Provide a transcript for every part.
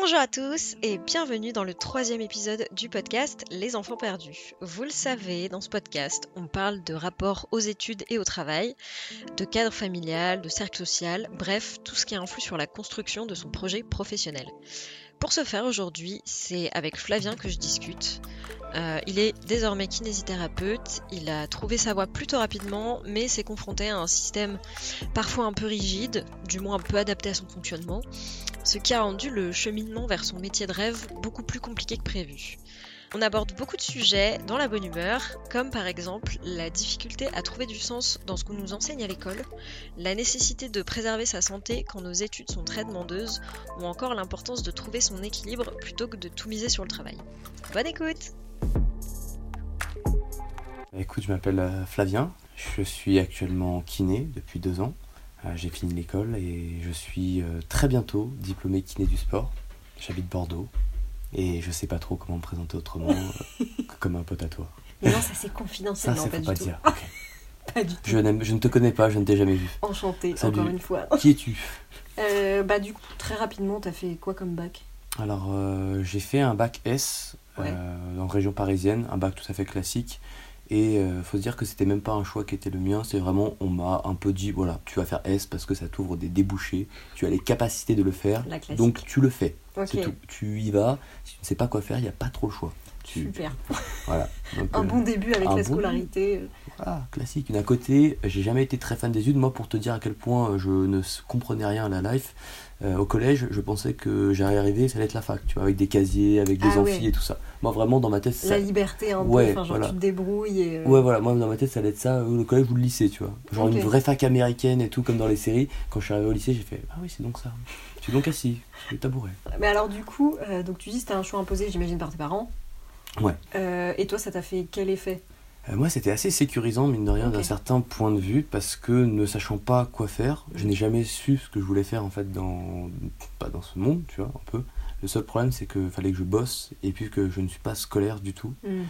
Bonjour à tous et bienvenue dans le troisième épisode du podcast Les enfants perdus. Vous le savez, dans ce podcast, on parle de rapport aux études et au travail, de cadre familial, de cercle social, bref, tout ce qui influe sur la construction de son projet professionnel. Pour ce faire aujourd'hui, c'est avec Flavien que je discute. Euh, il est désormais kinésithérapeute, il a trouvé sa voie plutôt rapidement, mais s'est confronté à un système parfois un peu rigide, du moins un peu adapté à son fonctionnement, ce qui a rendu le cheminement vers son métier de rêve beaucoup plus compliqué que prévu. On aborde beaucoup de sujets dans la bonne humeur, comme par exemple la difficulté à trouver du sens dans ce qu'on nous enseigne à l'école, la nécessité de préserver sa santé quand nos études sont très demandeuses, ou encore l'importance de trouver son équilibre plutôt que de tout miser sur le travail. Bonne écoute Écoute, je m'appelle euh, Flavien, je suis actuellement kiné depuis deux ans. Euh, j'ai fini l'école et je suis euh, très bientôt diplômé kiné du sport. J'habite Bordeaux et je sais pas trop comment me présenter autrement que comme un pote à toi. Mais non, ça c'est confidentiel, Ça, c'est pas pas tout. dire. Pas du tout. Je, ne te connais pas, je ne t'ai jamais vu. Enchanté, encore une fois. Qui es-tu? Euh, bah du coup, très rapidement, t'as fait quoi comme bac? Alors, euh, j'ai fait un bac S Ouais. euh, en région parisienne, un bac tout à fait classique. Et euh, faut se dire que c'était même pas un choix qui était le mien, c'est vraiment, on m'a un peu dit, voilà, tu vas faire S parce que ça t'ouvre des débouchés, tu as les capacités de le faire, donc tu le fais. Ok, C'est tout. Tu y vas, si tu ne sais pas quoi faire, il n'y a pas trop le choix. Tu, super. Voilà. Donc, Un euh, bon début avec la bon scolarité. voilà, classique. D'un côté, j'ai jamais été très fan des études. Moi, pour te dire à quel point euh, je ne comprenais rien à la life, euh, au collège, je pensais que j'allais arriver, ça allait être la fac, tu vois, avec des casiers, avec des Ah amphis ouais. et tout ça. Moi, vraiment, dans ma tête, ça. La liberté un Ouais, peu, enfin genre voilà. tu te débrouilles et... euh, Ouais, voilà, moi, dans ma tête, ça allait être ça, euh, le collège ou le lycée, tu vois. Genre une vraie fac américaine et tout, comme dans les séries. Quand je suis arrivé au lycée, j'ai fait, ah oui, c'est donc ça. Je suis donc assis, sur le tabouret. Mais alors du coup, euh, donc tu dis c'était un choix imposé, j'imagine, par tes parents. Ouais. Euh, et toi, ça t'a fait quel effet? Moi, c'était assez sécurisant, mine de rien, d'un certain point de vue, parce que ne sachant pas quoi faire, je n'ai jamais su ce que je voulais faire, en fait, dans, pas dans ce monde, tu vois, un peu. Le seul problème, c'est qu'il fallait que je bosse, et puis que je ne suis pas scolaire du tout. Hmm.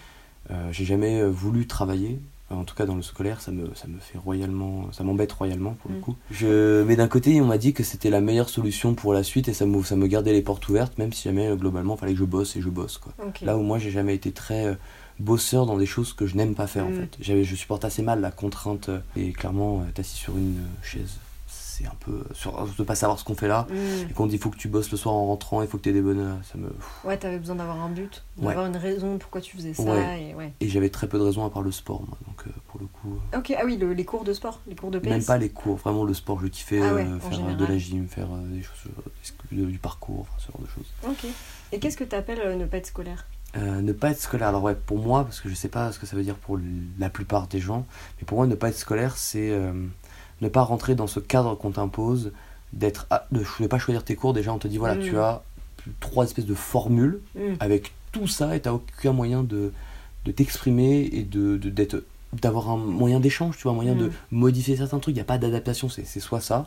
Euh, j'ai jamais euh, voulu travailler. En tout cas, dans le scolaire, ça me, ça me fait royalement, ça m'embête royalement pour le Mm. coup. Je, mais d'un côté, on m'a dit que c'était la meilleure solution pour la suite et ça me, ça me gardait les portes ouvertes, même si jamais euh, globalement, il fallait que je bosse et je bosse quoi. Là où moi j'ai jamais été très euh, bosseur dans des choses que je n'aime pas faire en Mm. fait. J'avais, je supporte assez mal la contrainte euh, et clairement euh, t'assis sur une euh, chaise, c'est un peu euh, sur de pas savoir ce qu'on fait là. Hmm. Et qu'on dit faut que tu bosses le soir en rentrant, il faut que tu aies des bonnes ça me Ouais, t'avais besoin d'avoir un but, Ouais. d'avoir une raison pourquoi tu faisais ça. Ouais. Et ouais. et j'avais très peu de raisons à part le sport moi. Donc euh, pour le coup euh, Ok, ah oui, le- les cours de sport, les cours de PS. même pas les cours, vraiment le sport, je kiffais Ah faire de la gym, faire des choses du parcours, enfin, ce genre de choses. Ok. Et qu'est-ce que t'appelles euh, ne pas être scolaire? Euh, ne pas être scolaire, alors ouais, pour moi, parce que je sais pas ce que ça veut dire pour la plupart des gens, mais pour moi, ne pas être scolaire, c'est euh, ne pas rentrer dans ce cadre qu'on t'impose, d'être, de ne pas choisir tes cours. Déjà, on te dit, voilà, Mm. tu as trois espèces de formules Hmm. avec tout ça et tu aucun moyen de, de t'exprimer et de, d'être d'avoir un moyen d'échange, tu vois, un moyen de Mm. modifier certains trucs. Il n'y a pas d'adaptation, c'est, c'est soit ça,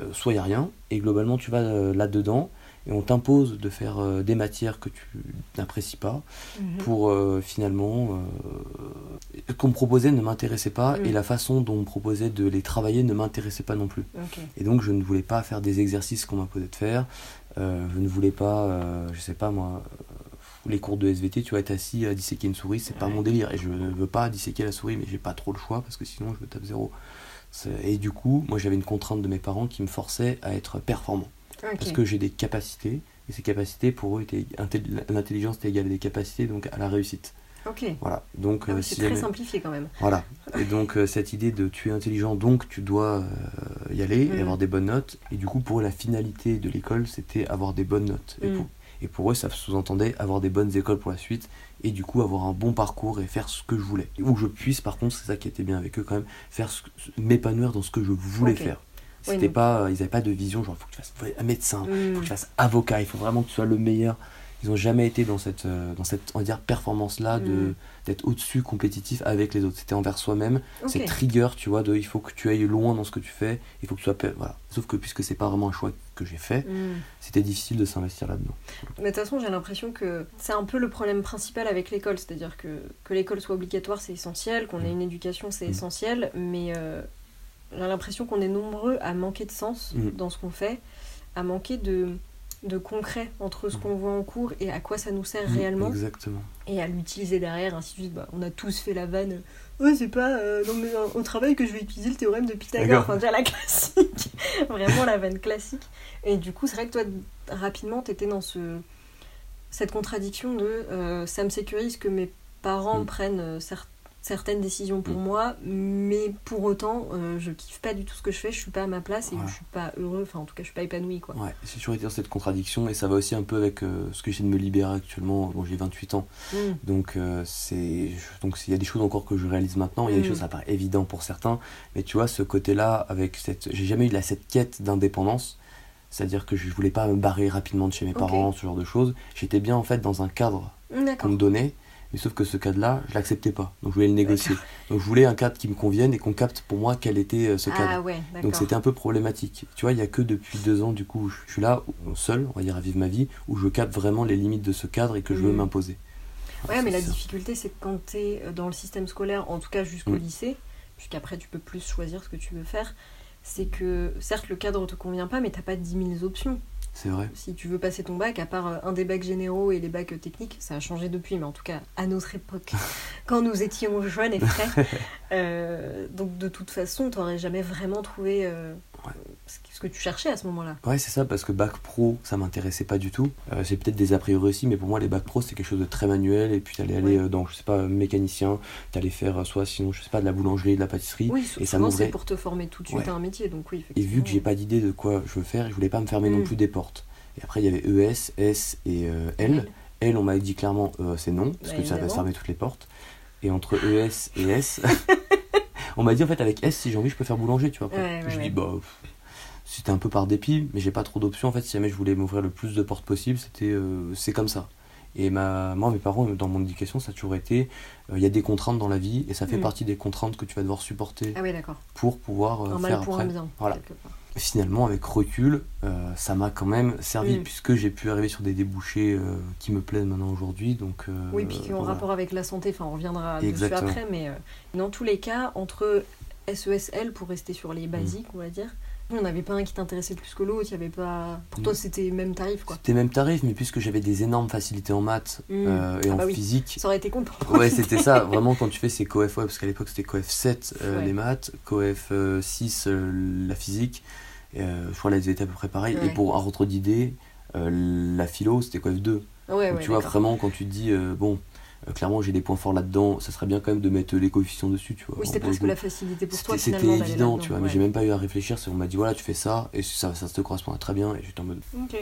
euh, soit il n'y a rien. Et globalement, tu vas là-dedans et on t'impose de faire euh, des matières que tu n'apprécies pas Mhm. pour euh, finalement euh, ce qu'on me proposait ne m'intéressait pas Mm. et la façon dont on me proposait de les travailler ne m'intéressait pas non plus. Et donc je ne voulais pas faire des exercices qu'on m'imposait de faire. Je ne voulais pas, je sais pas moi, les cours de SVT, tu vois, être assis à disséquer une souris, c'est pas mon délire. Et je ne veux pas disséquer la souris, mais j'ai pas trop le choix parce que sinon je me tape zéro. Et du coup, moi j'avais une contrainte de mes parents qui me forçait à être performant. Parce que j'ai des capacités, et ces capacités pour eux, étaient, intelli- l'intelligence était égale à des capacités, donc à la réussite. Ok. Voilà. Donc, Ah euh, si c'est très jamais- simplifié quand même. voilà. Et donc euh, cette idée de tu es intelligent, donc tu dois euh, y aller et Mhm. avoir des bonnes notes. Et du coup pour eux la finalité de l'école c'était avoir des bonnes notes. Et, pour, et pour eux ça sous-entendait avoir des bonnes écoles pour la suite et du coup avoir un bon parcours et faire ce que je voulais. Où je puisse par contre, c'est ça qui était bien avec eux quand même, faire m'épanouir dans ce que je voulais faire. C'était pas, euh, ils avaient pas de vision genre faut que tu fasses un médecin, faut Hmm. que tu fasses avocat, il faut vraiment que tu sois le meilleur. Ils ont jamais été dans cette, euh, dans cette on va dire, performance-là de Mm. d'être au-dessus compétitif avec les autres. C'était envers soi-même. Ok. Cette rigueur, tu vois, de il faut que tu ailles loin dans ce que tu fais, il faut que tu sois. Voilà. Sauf que puisque c'est pas vraiment un choix que j'ai fait, Hmm. c'était difficile de s'investir là-dedans. Mais de toute façon, j'ai l'impression que c'est un peu le problème principal avec l'école. C'est-à-dire que, que l'école soit obligatoire, c'est essentiel, qu'on ait une éducation, c'est essentiel, mais euh, j'ai l'impression qu'on est nombreux à manquer de sens Mm. dans ce qu'on fait, à manquer de, de concret entre ce qu'on voit en cours et à quoi ça nous sert Mm, réellement Exactement. et à l'utiliser derrière, ainsi de suite. Bah, on a tous fait la vanne. Ouais, c'est pas euh, dans mes- au travail que je vais utiliser le théorème de Pythagore. Enfin, déjà la classique. Vraiment la vanne classique. Et du coup, c'est vrai que toi, rapidement, t'étais dans ce, cette contradiction de euh, ça me sécurise que mes parents Mm. prennent euh, cer- certaines décisions pour Mm. moi, mais pour autant, euh, je kiffe pas du tout ce que je fais, je suis pas à ma place et Voilà. je suis pas heureux. Enfin, en tout cas, je suis pas épanoui, quoi. Ouais, toujours été dans cette contradiction et ça va aussi un peu avec euh, ce que j'essaie de me libérer actuellement. Bon, j'ai 28 ans, Mm. donc euh, c'est donc il y a des choses encore que je réalise maintenant. Il y a des Mm. choses ça paraît évident pour certains, mais tu vois ce côté-là avec cette, j'ai jamais eu la, cette quête d'indépendance. C'est-à-dire que je voulais pas me barrer rapidement de chez mes parents, ce genre de choses. J'étais bien en fait dans un cadre qu'on me donnait, mais sauf que ce cadre-là, je l'acceptais pas. Donc je voulais le négocier. Donc je voulais un cadre qui me convienne et qu'on capte pour moi quel était euh, ce cadre. Ah ouais, d'accord. Donc c'était un peu problématique. Tu vois, il y a que depuis deux ans, du coup, je suis là, seul, on va dire, à vivre ma vie, où je capte vraiment les limites de ce cadre et que je veux Mm. m'imposer. Ouais, Ça, mais la ça. difficulté, c'est que quand tu es dans le système scolaire, en tout cas jusqu'au Mm. lycée, puisqu'après tu peux plus choisir ce que tu veux faire, c'est que certes le cadre te convient pas, mais t'as pas 10 000 options. C'est vrai. Si tu veux passer ton bac, à part euh, un des bacs généraux et les bacs techniques, ça a changé depuis, mais en tout cas à notre époque, quand nous étions jeunes et frais. euh, donc de toute façon, t'aurais jamais vraiment trouvé euh, Ouais. ce que- ce que tu cherchais à ce moment-là. Ouais, c'est ça, parce que bac pro, ça m'intéressait pas du tout. Euh, c'est peut-être des a priori aussi, mais pour moi, les bacs pro, c'était quelque chose de très manuel. Et puis, t'allais aller euh, dans, je sais pas, mécanicien, t'allais faire euh, soit, sinon, je sais pas, de la boulangerie, de la pâtisserie. Oui, et ça c'est pour te former tout de suite Ouais. à un métier, donc oui, Et vu que j'ai pas d'idée de quoi je veux faire, je voulais pas me fermer non Mm. plus des portes. Et après, il y avait ES, S et euh, L. L, on m'a dit clairement, euh, c'est non, parce Bah, que ça va fermer toutes les portes. Et entre ES et S, on m'a dit en fait, avec S, si j'ai envie, je peux faire boulanger, tu vois. après. Ouais, ouais, je ouais. dis, bah, c'était un peu par dépit, mais j'ai pas trop d'options. En fait, si jamais je voulais m'ouvrir le plus de portes possible, c'était euh, c'est comme ça. Et ma, moi, mes parents, dans mon éducation, ça a toujours été euh, il y a des contraintes dans la vie, et ça fait Mm. partie des contraintes que tu vas devoir supporter Ah oui, pour pouvoir euh, Un faire mal pour après. un bien, Voilà. Finalement, avec recul, euh, ça m'a quand même servi, Mm. puisque j'ai pu arriver sur des débouchés qui me plaisent maintenant aujourd'hui. Donc, Oui, puis en voilà. rapport avec la santé, enfin on reviendra Exactement. dessus après, mais dans tous les cas, entre SESL, pour rester sur les basiques, on va dire, il n'y en avait pas un qui t'intéressait plus que l'autre, il y avait pas... Pour Mm. toi, c'était même tarif, quoi. C'était même tarif, mais puisque j'avais des énormes facilités en maths Mm. euh, et Ah en bah oui. physique, Ça aurait été con pour Ouais, c'était ça. Vraiment, quand tu fais ces coef, ouais, parce qu'à l'époque c'était coef 7 euh, Ouais. les maths, coef euh, 6 la physique. Et, je crois qu'elles étaient à peu près pareil. Ouais. Et pour un retrait d'idée, la philo c'était coef 2. Ah ouais, Donc, ouais, tu vois, vraiment, quand tu te dis, bon, clairement j'ai des points forts là-dedans, ça serait bien quand même de mettre les coefficients dessus, tu vois. Oui, c'était presque la facilité pour toi, C'était évident, tu vois, mais ouais. j'ai même pas eu à réfléchir. c'est- On m'a dit, voilà, tu fais ça, et ça, ça te correspond très bien. Et j'étais en mode, Ok.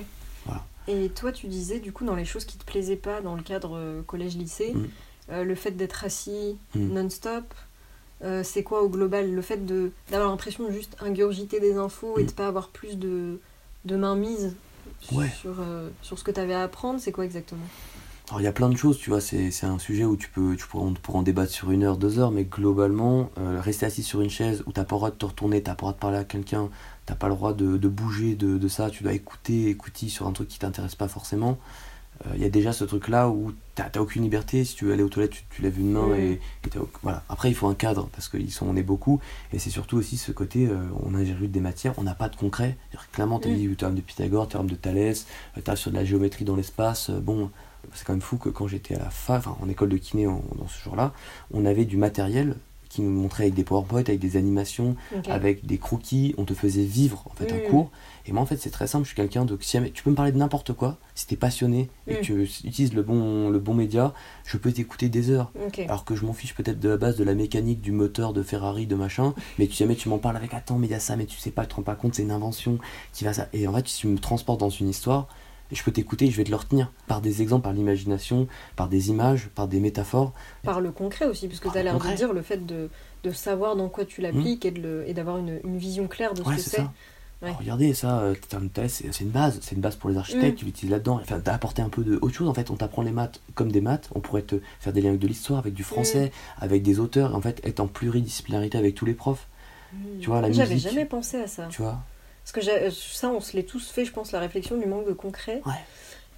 Voilà. Et toi, tu disais, du coup, dans les choses qui te plaisaient pas dans le cadre euh, collège-lycée, Mm. euh, le fait d'être assis Mm. non-stop, euh, c'est quoi au global Le fait d'avoir l'impression de juste ingurgiter des infos et Mm. de pas avoir plus de, de mainmise Ouais. sur, euh, sur ce que tu avais à apprendre, c'est quoi exactement? Alors il y a plein de choses, tu vois, c'est un sujet où tu peux, tu on pourrait en débattre sur une heure, deux heures, mais globalement, euh, rester assis sur une chaise où t'as pas le droit de te retourner, t'as pas le droit de parler à quelqu'un, t'as pas le droit de, de bouger de, de ça, tu dois écouter, écouter sur un truc qui t'intéresse pas forcément. Euh, Il y a déjà ce truc-là où t'as aucune liberté, si tu veux aller aux toilettes, tu, tu lèves une main et, voilà. Après il faut un cadre, parce qu'on on est beaucoup, et c'est surtout aussi ce côté, euh, on a ingéré des matières, on n'a pas de concret. Clairement, t'as Mhm. dit le théorème de Pythagore, théorème de Thalès, t'as sur de la géométrie dans l'espace, bon, c'est quand même fou que quand j'étais à la fac, enfin, en école de kiné en- dans ce jour-là, on avait du matériel qui nous montrait avec des PowerPoint, avec des animations, avec des croquis, on te faisait vivre en fait Mm. un cours. Et moi en fait c'est très simple, je suis quelqu'un de si tu peux me parler de n'importe quoi, si t'es passionné et Mm. que tu utilises le bon, le bon média, je peux t'écouter des heures. Alors que je m'en fiche peut-être de la base de la mécanique, du moteur, de Ferrari, de machin, mais si jamais tu m'en parles avec attends mais il y a ça, mais tu sais pas, tu te rends pas compte, c'est une invention qui va ça. Et en fait si tu me transportes dans une histoire, je peux t'écouter et je vais te le retenir par des exemples, par l'imagination, par des images, par des métaphores. Par le concret aussi, parce que Par tu as l'air de dire le fait de, de savoir dans quoi tu l'appliques le- et d'avoir une, une vision claire de ce Ouais, que c'est. Ouais. Regardez, ça, euh, c'est une base, c'est une base pour les architectes, Mm. tu l'utilises là-dedans. Enfin, d'apporter un peu de autre chose. En fait, on t'apprend les maths comme des maths. On pourrait te faire des liens avec de l'histoire, avec du français, Mm. avec des auteurs. En fait, être en pluridisciplinarité avec tous les profs. Tu vois, la J'avais musique. jamais pensé à ça. Tu vois Parce que j'ai- ça, on se l'est tous fait, je pense, la réflexion du manque de concret. Ouais.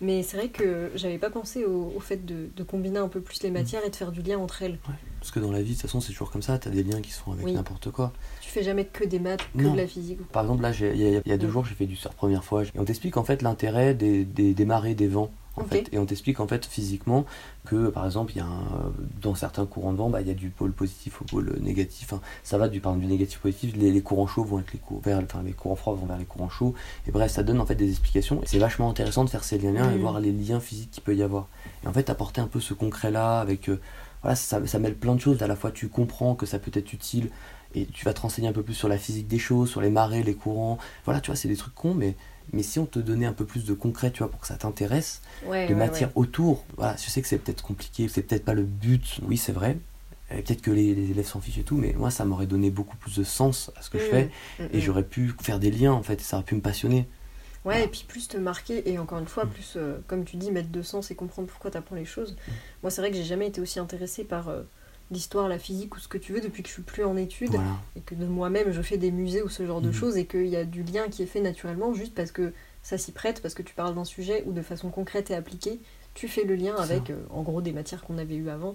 Mais c'est vrai que j'avais pas pensé au, au fait de, de combiner un peu plus les matières et de faire du lien entre elles. Ouais. Parce que dans la vie, de toute façon, c'est toujours comme ça, t'as des liens qui se font avec Oui. n'importe quoi. Tu fais jamais que des maths, que Non. de la physique. Par exemple, là, il y, a- il y a deux Mm. jours, j'ai fait du surf première fois. Et on t'explique en fait l'intérêt des, des, des marées, des vents. En Ok. fait. Et on t'explique en fait physiquement que par exemple, il y a un- dans certains courants de vent, bah, il y a du pôle positif au pôle négatif. Enfin, ça va du, négatif au positif. Les, les courants chauds vont les courants, vers, enfin, les courants froids vont vers les courants chauds. Et bref, ça donne en fait des explications. C'est vachement intéressant de faire ces liens-là et Mm. voir les liens physiques qu'il peut y avoir. Et en fait, apporter un peu ce concret-là avec. euh, voilà, ça, ça mêle plein de choses. À la fois, tu comprends que ça peut être utile et tu vas te renseigner un peu plus sur la physique des choses, sur les marées, les courants. Voilà, tu vois, c'est des trucs cons, mais, mais si on te donnait un peu plus de concret, tu vois, pour que ça t'intéresse, Ouais, de ouais, matière ouais. autour, voilà, je sais que c'est peut-être compliqué, c'est peut-être pas le but, oui, c'est vrai. Peut-être que les, les élèves s'en fichent et tout, mais moi, ça m'aurait donné beaucoup plus de sens à ce que je Mm. fais Mm, et mm. j'aurais pu faire des liens, en fait, et ça aurait pu me passionner. Ouais, Voilà. et puis plus te marquer, et encore une fois, plus, euh, comme tu dis, mettre de sens et comprendre pourquoi tu apprends les choses. Moi, c'est vrai que j'ai jamais été aussi intéressée par euh, l'histoire, la physique ou ce que tu veux depuis que je suis plus en études, Voilà. et que de moi-même je fais des musées ou ce genre de Mhm. choses, et qu'il y a du lien qui est fait naturellement juste parce que ça s'y prête, parce que tu parles d'un sujet ou de façon concrète et appliquée, tu fais le lien avec, euh, en gros, des matières qu'on avait eues avant,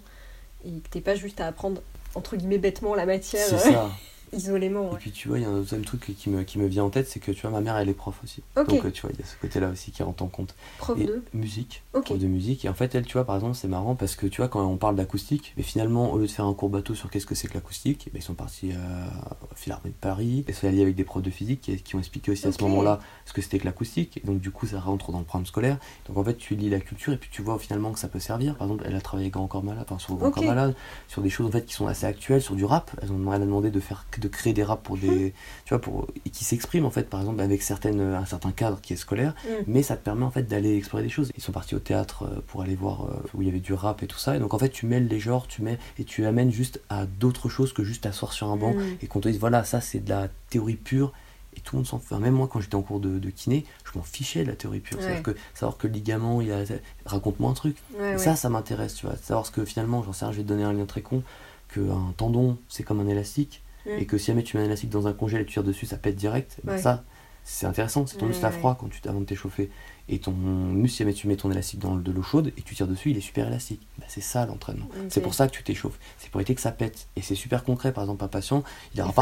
et que t'es pas juste à apprendre, entre guillemets, bêtement la matière C'est ça. isolément. Et puis tu vois, il y a un deuxième truc qui me, qui me vient en tête, c'est que tu vois, ma mère, elle est prof aussi. Donc euh, tu vois, il y a ce côté-là aussi qui rentre en compte. Prof et de. musique, prof de musique. Et en fait, elle, tu vois, par exemple, c'est marrant parce que tu vois, quand on parle d'acoustique, mais finalement, au lieu de faire un court bateau sur qu'est-ce que c'est que l'acoustique, eh ben, ils sont partis à Philharmonie de Paris et sont allés avec des profs de physique qui, qui ont expliqué aussi à ce moment-là ce que c'était que l'acoustique. Et donc, du coup, ça rentre dans le programme scolaire. Donc, en fait, tu lis la culture et puis tu vois finalement que ça peut servir. Par exemple, elle a travaillé avec Grand Corps Malade, enfin, sur Grand. Corps Malade, sur des choses en fait qui sont assez actuelles, sur du rap. Elles ont, elle a demandé de faire, de créer des raps pour des, tu vois, pour et qui s'expriment en fait, par exemple, avec certaines, un certain cadre qui est scolaire Mm. mais ça te permet en fait d'aller explorer des choses. Ils sont partis au théâtre euh, pour aller voir euh, où il y avait du rap et tout ça, et donc en fait tu mêles les genres, tu mets et tu amènes juste à d'autres choses que juste t'asseoir sur un banc Mm. et qu'on te dise voilà ça c'est de la théorie pure et tout le monde s'en fout. Enfin, même moi quand j'étais en cours de, de kiné, je m'en fichais de la théorie pure. Ouais. C'est-à-dire que savoir que le ligament, il a... raconte-moi un truc. Ouais, Et ouais. Ça, ça m'intéresse, tu vois. Savoir ce que finalement, j'en sais rien, je vais te donner un lien très con, qu'un tendon c'est comme un élastique Et que si jamais tu mets un élastique dans un congèle et tu tires dessus, ça pète direct. Ben Ouais. ça, c'est intéressant, c'est ton muscle à froid quand tu avant de t'échauffer. Et ton muscle, si jamais tu mets ton élastique dans de l'eau chaude et tu tires dessus, il est super élastique. Ben, c'est ça l'entraînement. C'est pour ça que tu t'échauffes. C'est pour éviter que ça pète. Et c'est super concret. Par exemple, un patient, il aura à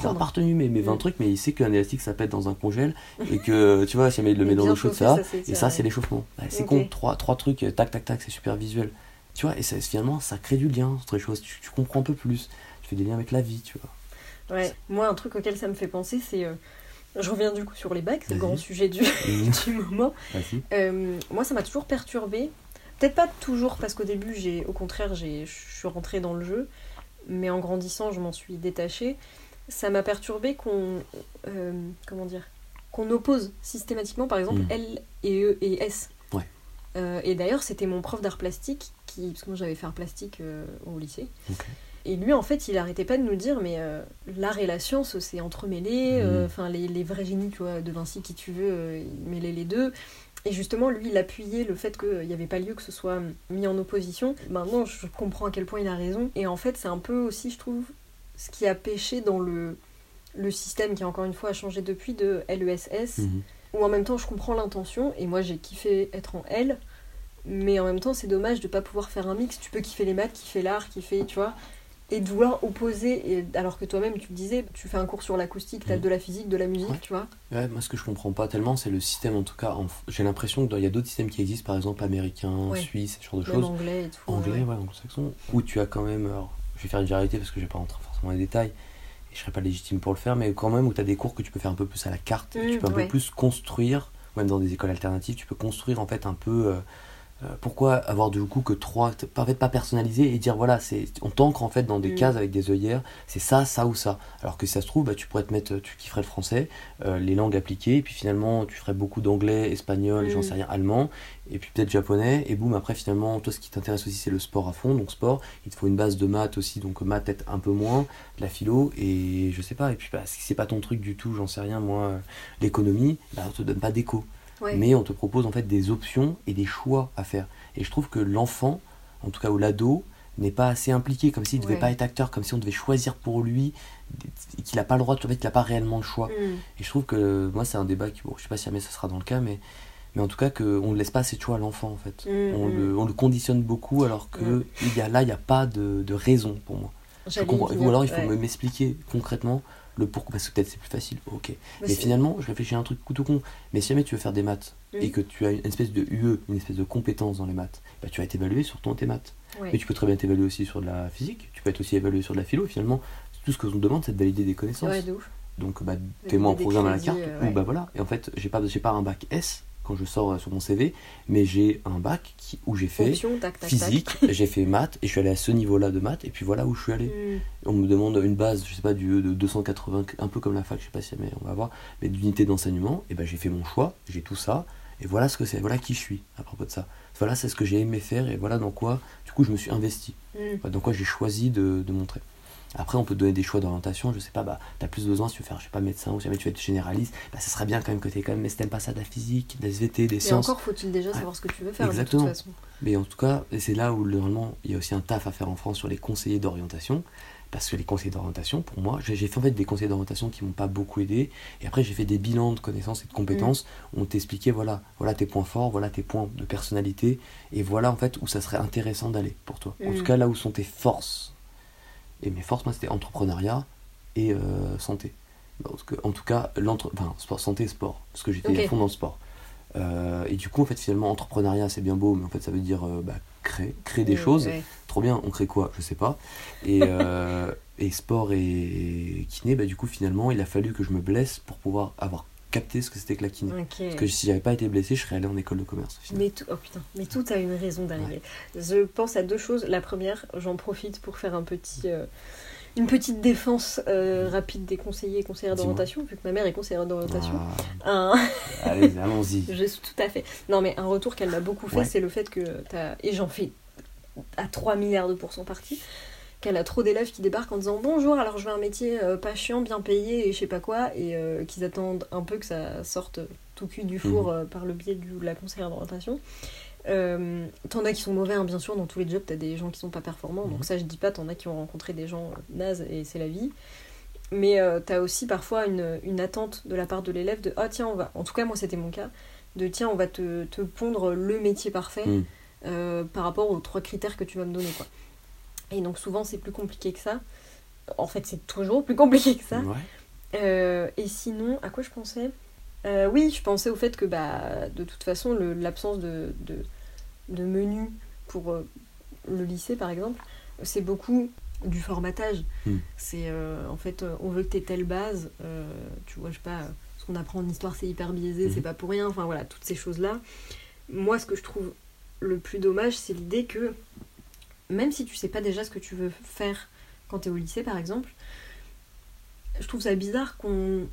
il aura mes, mes 20 Mm. trucs, mais il sait qu'un élastique ça pète dans un congèle et que tu vois, si jamais il le Et met dans l'eau chaude, ça. ça Et ça, c'est l'échauffement. Ouais, c'est con, trois, trois trucs, euh, tac, tac, tac, c'est super visuel. Tu vois, et ça, finalement, ça crée du lien entre les choses. Tu, tu comprends un peu plus. Tu fais des liens avec la vie, tu vois. Ouais, moi un truc auquel ça me fait penser, c'est. euh, je reviens du coup sur les bacs, c'est le grand sujet du, du moment. Euh, moi ça m'a toujours perturbé. Peut-être pas toujours parce qu'au début, j'ai, au contraire, je suis rentrée dans le jeu, mais en grandissant, je m'en suis détachée. Ça m'a perturbé qu'on. euh, comment dire Qu'on oppose systématiquement, par exemple, Mm. L et E et S. Ouais. Euh, et d'ailleurs, c'était mon prof d'art plastique, qui, parce que moi j'avais fait art plastique au lycée. Ok. Et lui, en fait, il arrêtait pas de nous dire, mais euh, l'art et la science, c'est entremêlé. euh, Mhm. Enfin, les, les vrais génies, tu vois, de Vinci, qui tu veux, euh, il mêlait les deux. Et justement, lui, il appuyait le fait qu'il n'y avait pas lieu que ce soit mis en opposition. Maintenant, je comprends à quel point il a raison. Et en fait, c'est un peu aussi, je trouve, ce qui a pêché dans le, le système qui, encore une fois, a changé depuis de LESS, Mhm. où en même temps, je comprends l'intention. Et moi, j'ai kiffé être en L. Mais en même temps, c'est dommage de pas pouvoir faire un mix. Tu peux kiffer les maths, kiffer l'art, kiffer, tu vois et de vouloir opposer, et, alors que toi-même tu le disais, tu fais un cours sur l'acoustique, t'as Mhm. de la physique, de la musique, Ouais. tu vois. Ouais, moi, ce que je comprends pas tellement, c'est le système, en tout cas. en- J'ai l'impression qu'il y a d'autres systèmes qui existent, par exemple américains, Ouais. suisses, ce genre de choses. anglais et tout. Anglais, ouais. ouais, anglo-saxon. Où tu as quand même. Alors, je vais faire une généralité parce que je vais pas rentrer forcément dans les détails. Et je serais pas légitime pour le faire, mais quand même où tu as des cours que tu peux faire un peu plus à la carte. et Mm, tu peux un peu plus construire, même dans des écoles alternatives, tu peux construire en fait un peu. euh, pourquoi avoir du coup que trois, en fait, pas personnaliser et dire voilà, c'est on t'ancre en fait dans des Mm. cases avec des œillères, c'est ça, ça ou ça. Alors que si ça se trouve, bah, tu pourrais te mettre, tu kifferais le français, euh, les langues appliquées, et puis finalement tu ferais beaucoup d'anglais, espagnol, j'en Mm. sais rien, allemand, et puis peut-être japonais, et boum, après finalement, toi ce qui t'intéresse aussi c'est le sport à fond, donc sport, il te faut une base de maths aussi, donc maths peut-être un peu moins, de la philo, et je sais pas, et puis bah, si c'est pas ton truc du tout, j'en sais rien, moi, euh, l'économie, bah, on te donne pas d'écho. Ouais. Mais on te propose en fait des options et des choix à faire. Et je trouve que l'enfant, en tout cas ou l'ado, n'est pas assez impliqué, comme s'il ne devait Ouais. pas être acteur, comme si on devait choisir pour lui, qu'il n'a pas le droit, en fait, qu'il n'a pas réellement le choix. Mm. Et je trouve que moi, c'est un débat qui, bon, je sais pas si jamais ça sera dans le cas, mais, mais en tout cas qu'on ne laisse pas assez de choix à l'enfant en fait. Mm, on, mm. le, on le conditionne beaucoup alors que Mm. il y a, là, il n'y a pas de, de raison pour moi. Je comprends- Ou alors il faut ouais. me- m'expliquer concrètement le pourquoi, parce que peut-être c'est plus facile, ok. Mais finalement, je réfléchis à un truc tout con. Mais si jamais tu veux faire des maths Mm. et que tu as une espèce de UE, une espèce de compétence dans les maths, bah, tu vas être évalué sur ton tes maths. Mais tu peux très bien t'évaluer aussi sur de la physique, tu peux être aussi évalué sur de la philo. Finalement, tout ce que l'on demande, c'est de valider des connaissances. Ouais, de ouf. Donc, bah, fais-moi un des programme à la carte, euh, ouais. ou bah voilà. Et en fait, j'ai pas, pas un bac S quand je sors euh, sur mon CV, mais j'ai un bac qui, où j'ai fait Option, tac, tac, physique, j'ai fait maths, et je suis allé à ce niveau-là de maths, et puis voilà où je suis allé. tac. Mm. On me demande une base, je sais pas, du de 280, un peu comme la fac, je sais pas si mais on va voir, mais d'unité d'enseignement, et ben j'ai fait mon choix, j'ai tout ça, et voilà ce que c'est, voilà qui je suis à propos de ça. Voilà, c'est ce que j'ai aimé faire, et voilà dans quoi, du coup, je me suis investi, Mm. Voilà, dans quoi j'ai choisi de, de montrer. Après, on peut te donner des choix d'orientation, je sais pas, bah, t'as plus besoin, si tu veux faire, je sais pas, médecin, ou si jamais tu veux être généraliste, bah, ça serait bien quand même que t'aies quand même, mais si t'aimes pas ça, de la physique, des SVT, des Et sciences. encore faut-il déjà savoir ce que tu veux faire Exactement. de toute façon. Mais en tout cas, et c'est là où normalement il y a aussi un taf à faire en France sur les conseillers d'orientation. Parce que les conseillers d'orientation, pour moi, j'ai fait en fait des conseillers d'orientation qui m'ont pas beaucoup aidé. Et après, j'ai fait des bilans de connaissances et de compétences où on t'expliquait voilà, voilà tes points forts, voilà tes points de personnalité. Et voilà en fait où ça serait intéressant d'aller pour toi. En Mm. tout cas, là où sont tes forces. Et mes forces, moi, c'était entrepreneuriat et euh, santé. Parce que, en tout cas, l'entre... enfin, sport, santé et sport. Parce que j'étais Ok. à fond dans le sport. Euh, et du coup, en fait, finalement, entrepreneuriat, c'est bien beau, mais en fait, ça veut dire euh, bah, créer, créer des Mm, choses. Trop bien, on crée quoi? Je sais pas. Et, et sport et kiné, bah, du coup, finalement, il a fallu que je me blesse pour pouvoir avoir capté ce que c'était que la kiné. Parce que si j'avais pas été blessé, je serais allé en école de commerce. Mais tout, oh putain, mais tout a une raison d'arriver. Je pense à deux choses. La première, j'en profite pour faire un petit, euh, une petite défense euh, rapide des conseillers et conseillères d'orientation, vu que ma mère est conseillère d'orientation. Ah, Un- allez, allons-y. je suis tout à fait. Non, mais un retour qu'elle m'a beaucoup fait, Ouais. c'est le fait que t'as. Et j'en fais à 3 milliards de pourcents partie. Qu'elle a trop d'élèves qui débarquent en disant bonjour, alors je veux un métier euh, pas chiant, bien payé et je sais pas quoi, et euh, qu'ils attendent un peu que ça sorte tout cul du four Mhm. euh, par le biais du- de la conseillère d'orientation. T'en as qui sont mauvais, hein, bien sûr, dans tous les jobs, t'as des gens qui sont pas performants, donc Mhm. ça je dis pas, t'en as qui ont rencontré des gens nazes et c'est la vie. Mais euh, t'as aussi parfois une, une attente de la part de l'élève de ah tiens, on va, en tout cas moi c'était mon cas, de tiens, on va te, te pondre le métier parfait Mm. euh, par rapport aux trois critères que tu vas me donner. quoi. Et donc souvent c'est plus compliqué que ça. En fait, c'est toujours plus compliqué que ça. Ouais. Euh, et sinon, à quoi je pensais? Euh, Oui, je pensais au fait que bah, de toute façon, l'absence de, de, de menu pour euh, le lycée, par exemple, c'est beaucoup du formatage. Mm. C'est en fait, on veut que tu aies telle base. tu vois, je sais pas, ce qu'on apprend en histoire, c'est hyper biaisé, Mhm. c'est pas pour rien. Enfin voilà, toutes ces choses-là. Moi, ce que je trouve le plus dommage, c'est l'idée que même si tu sais pas déjà ce que tu veux faire quand tu es au lycée, par exemple, je trouve ça bizarre qu'on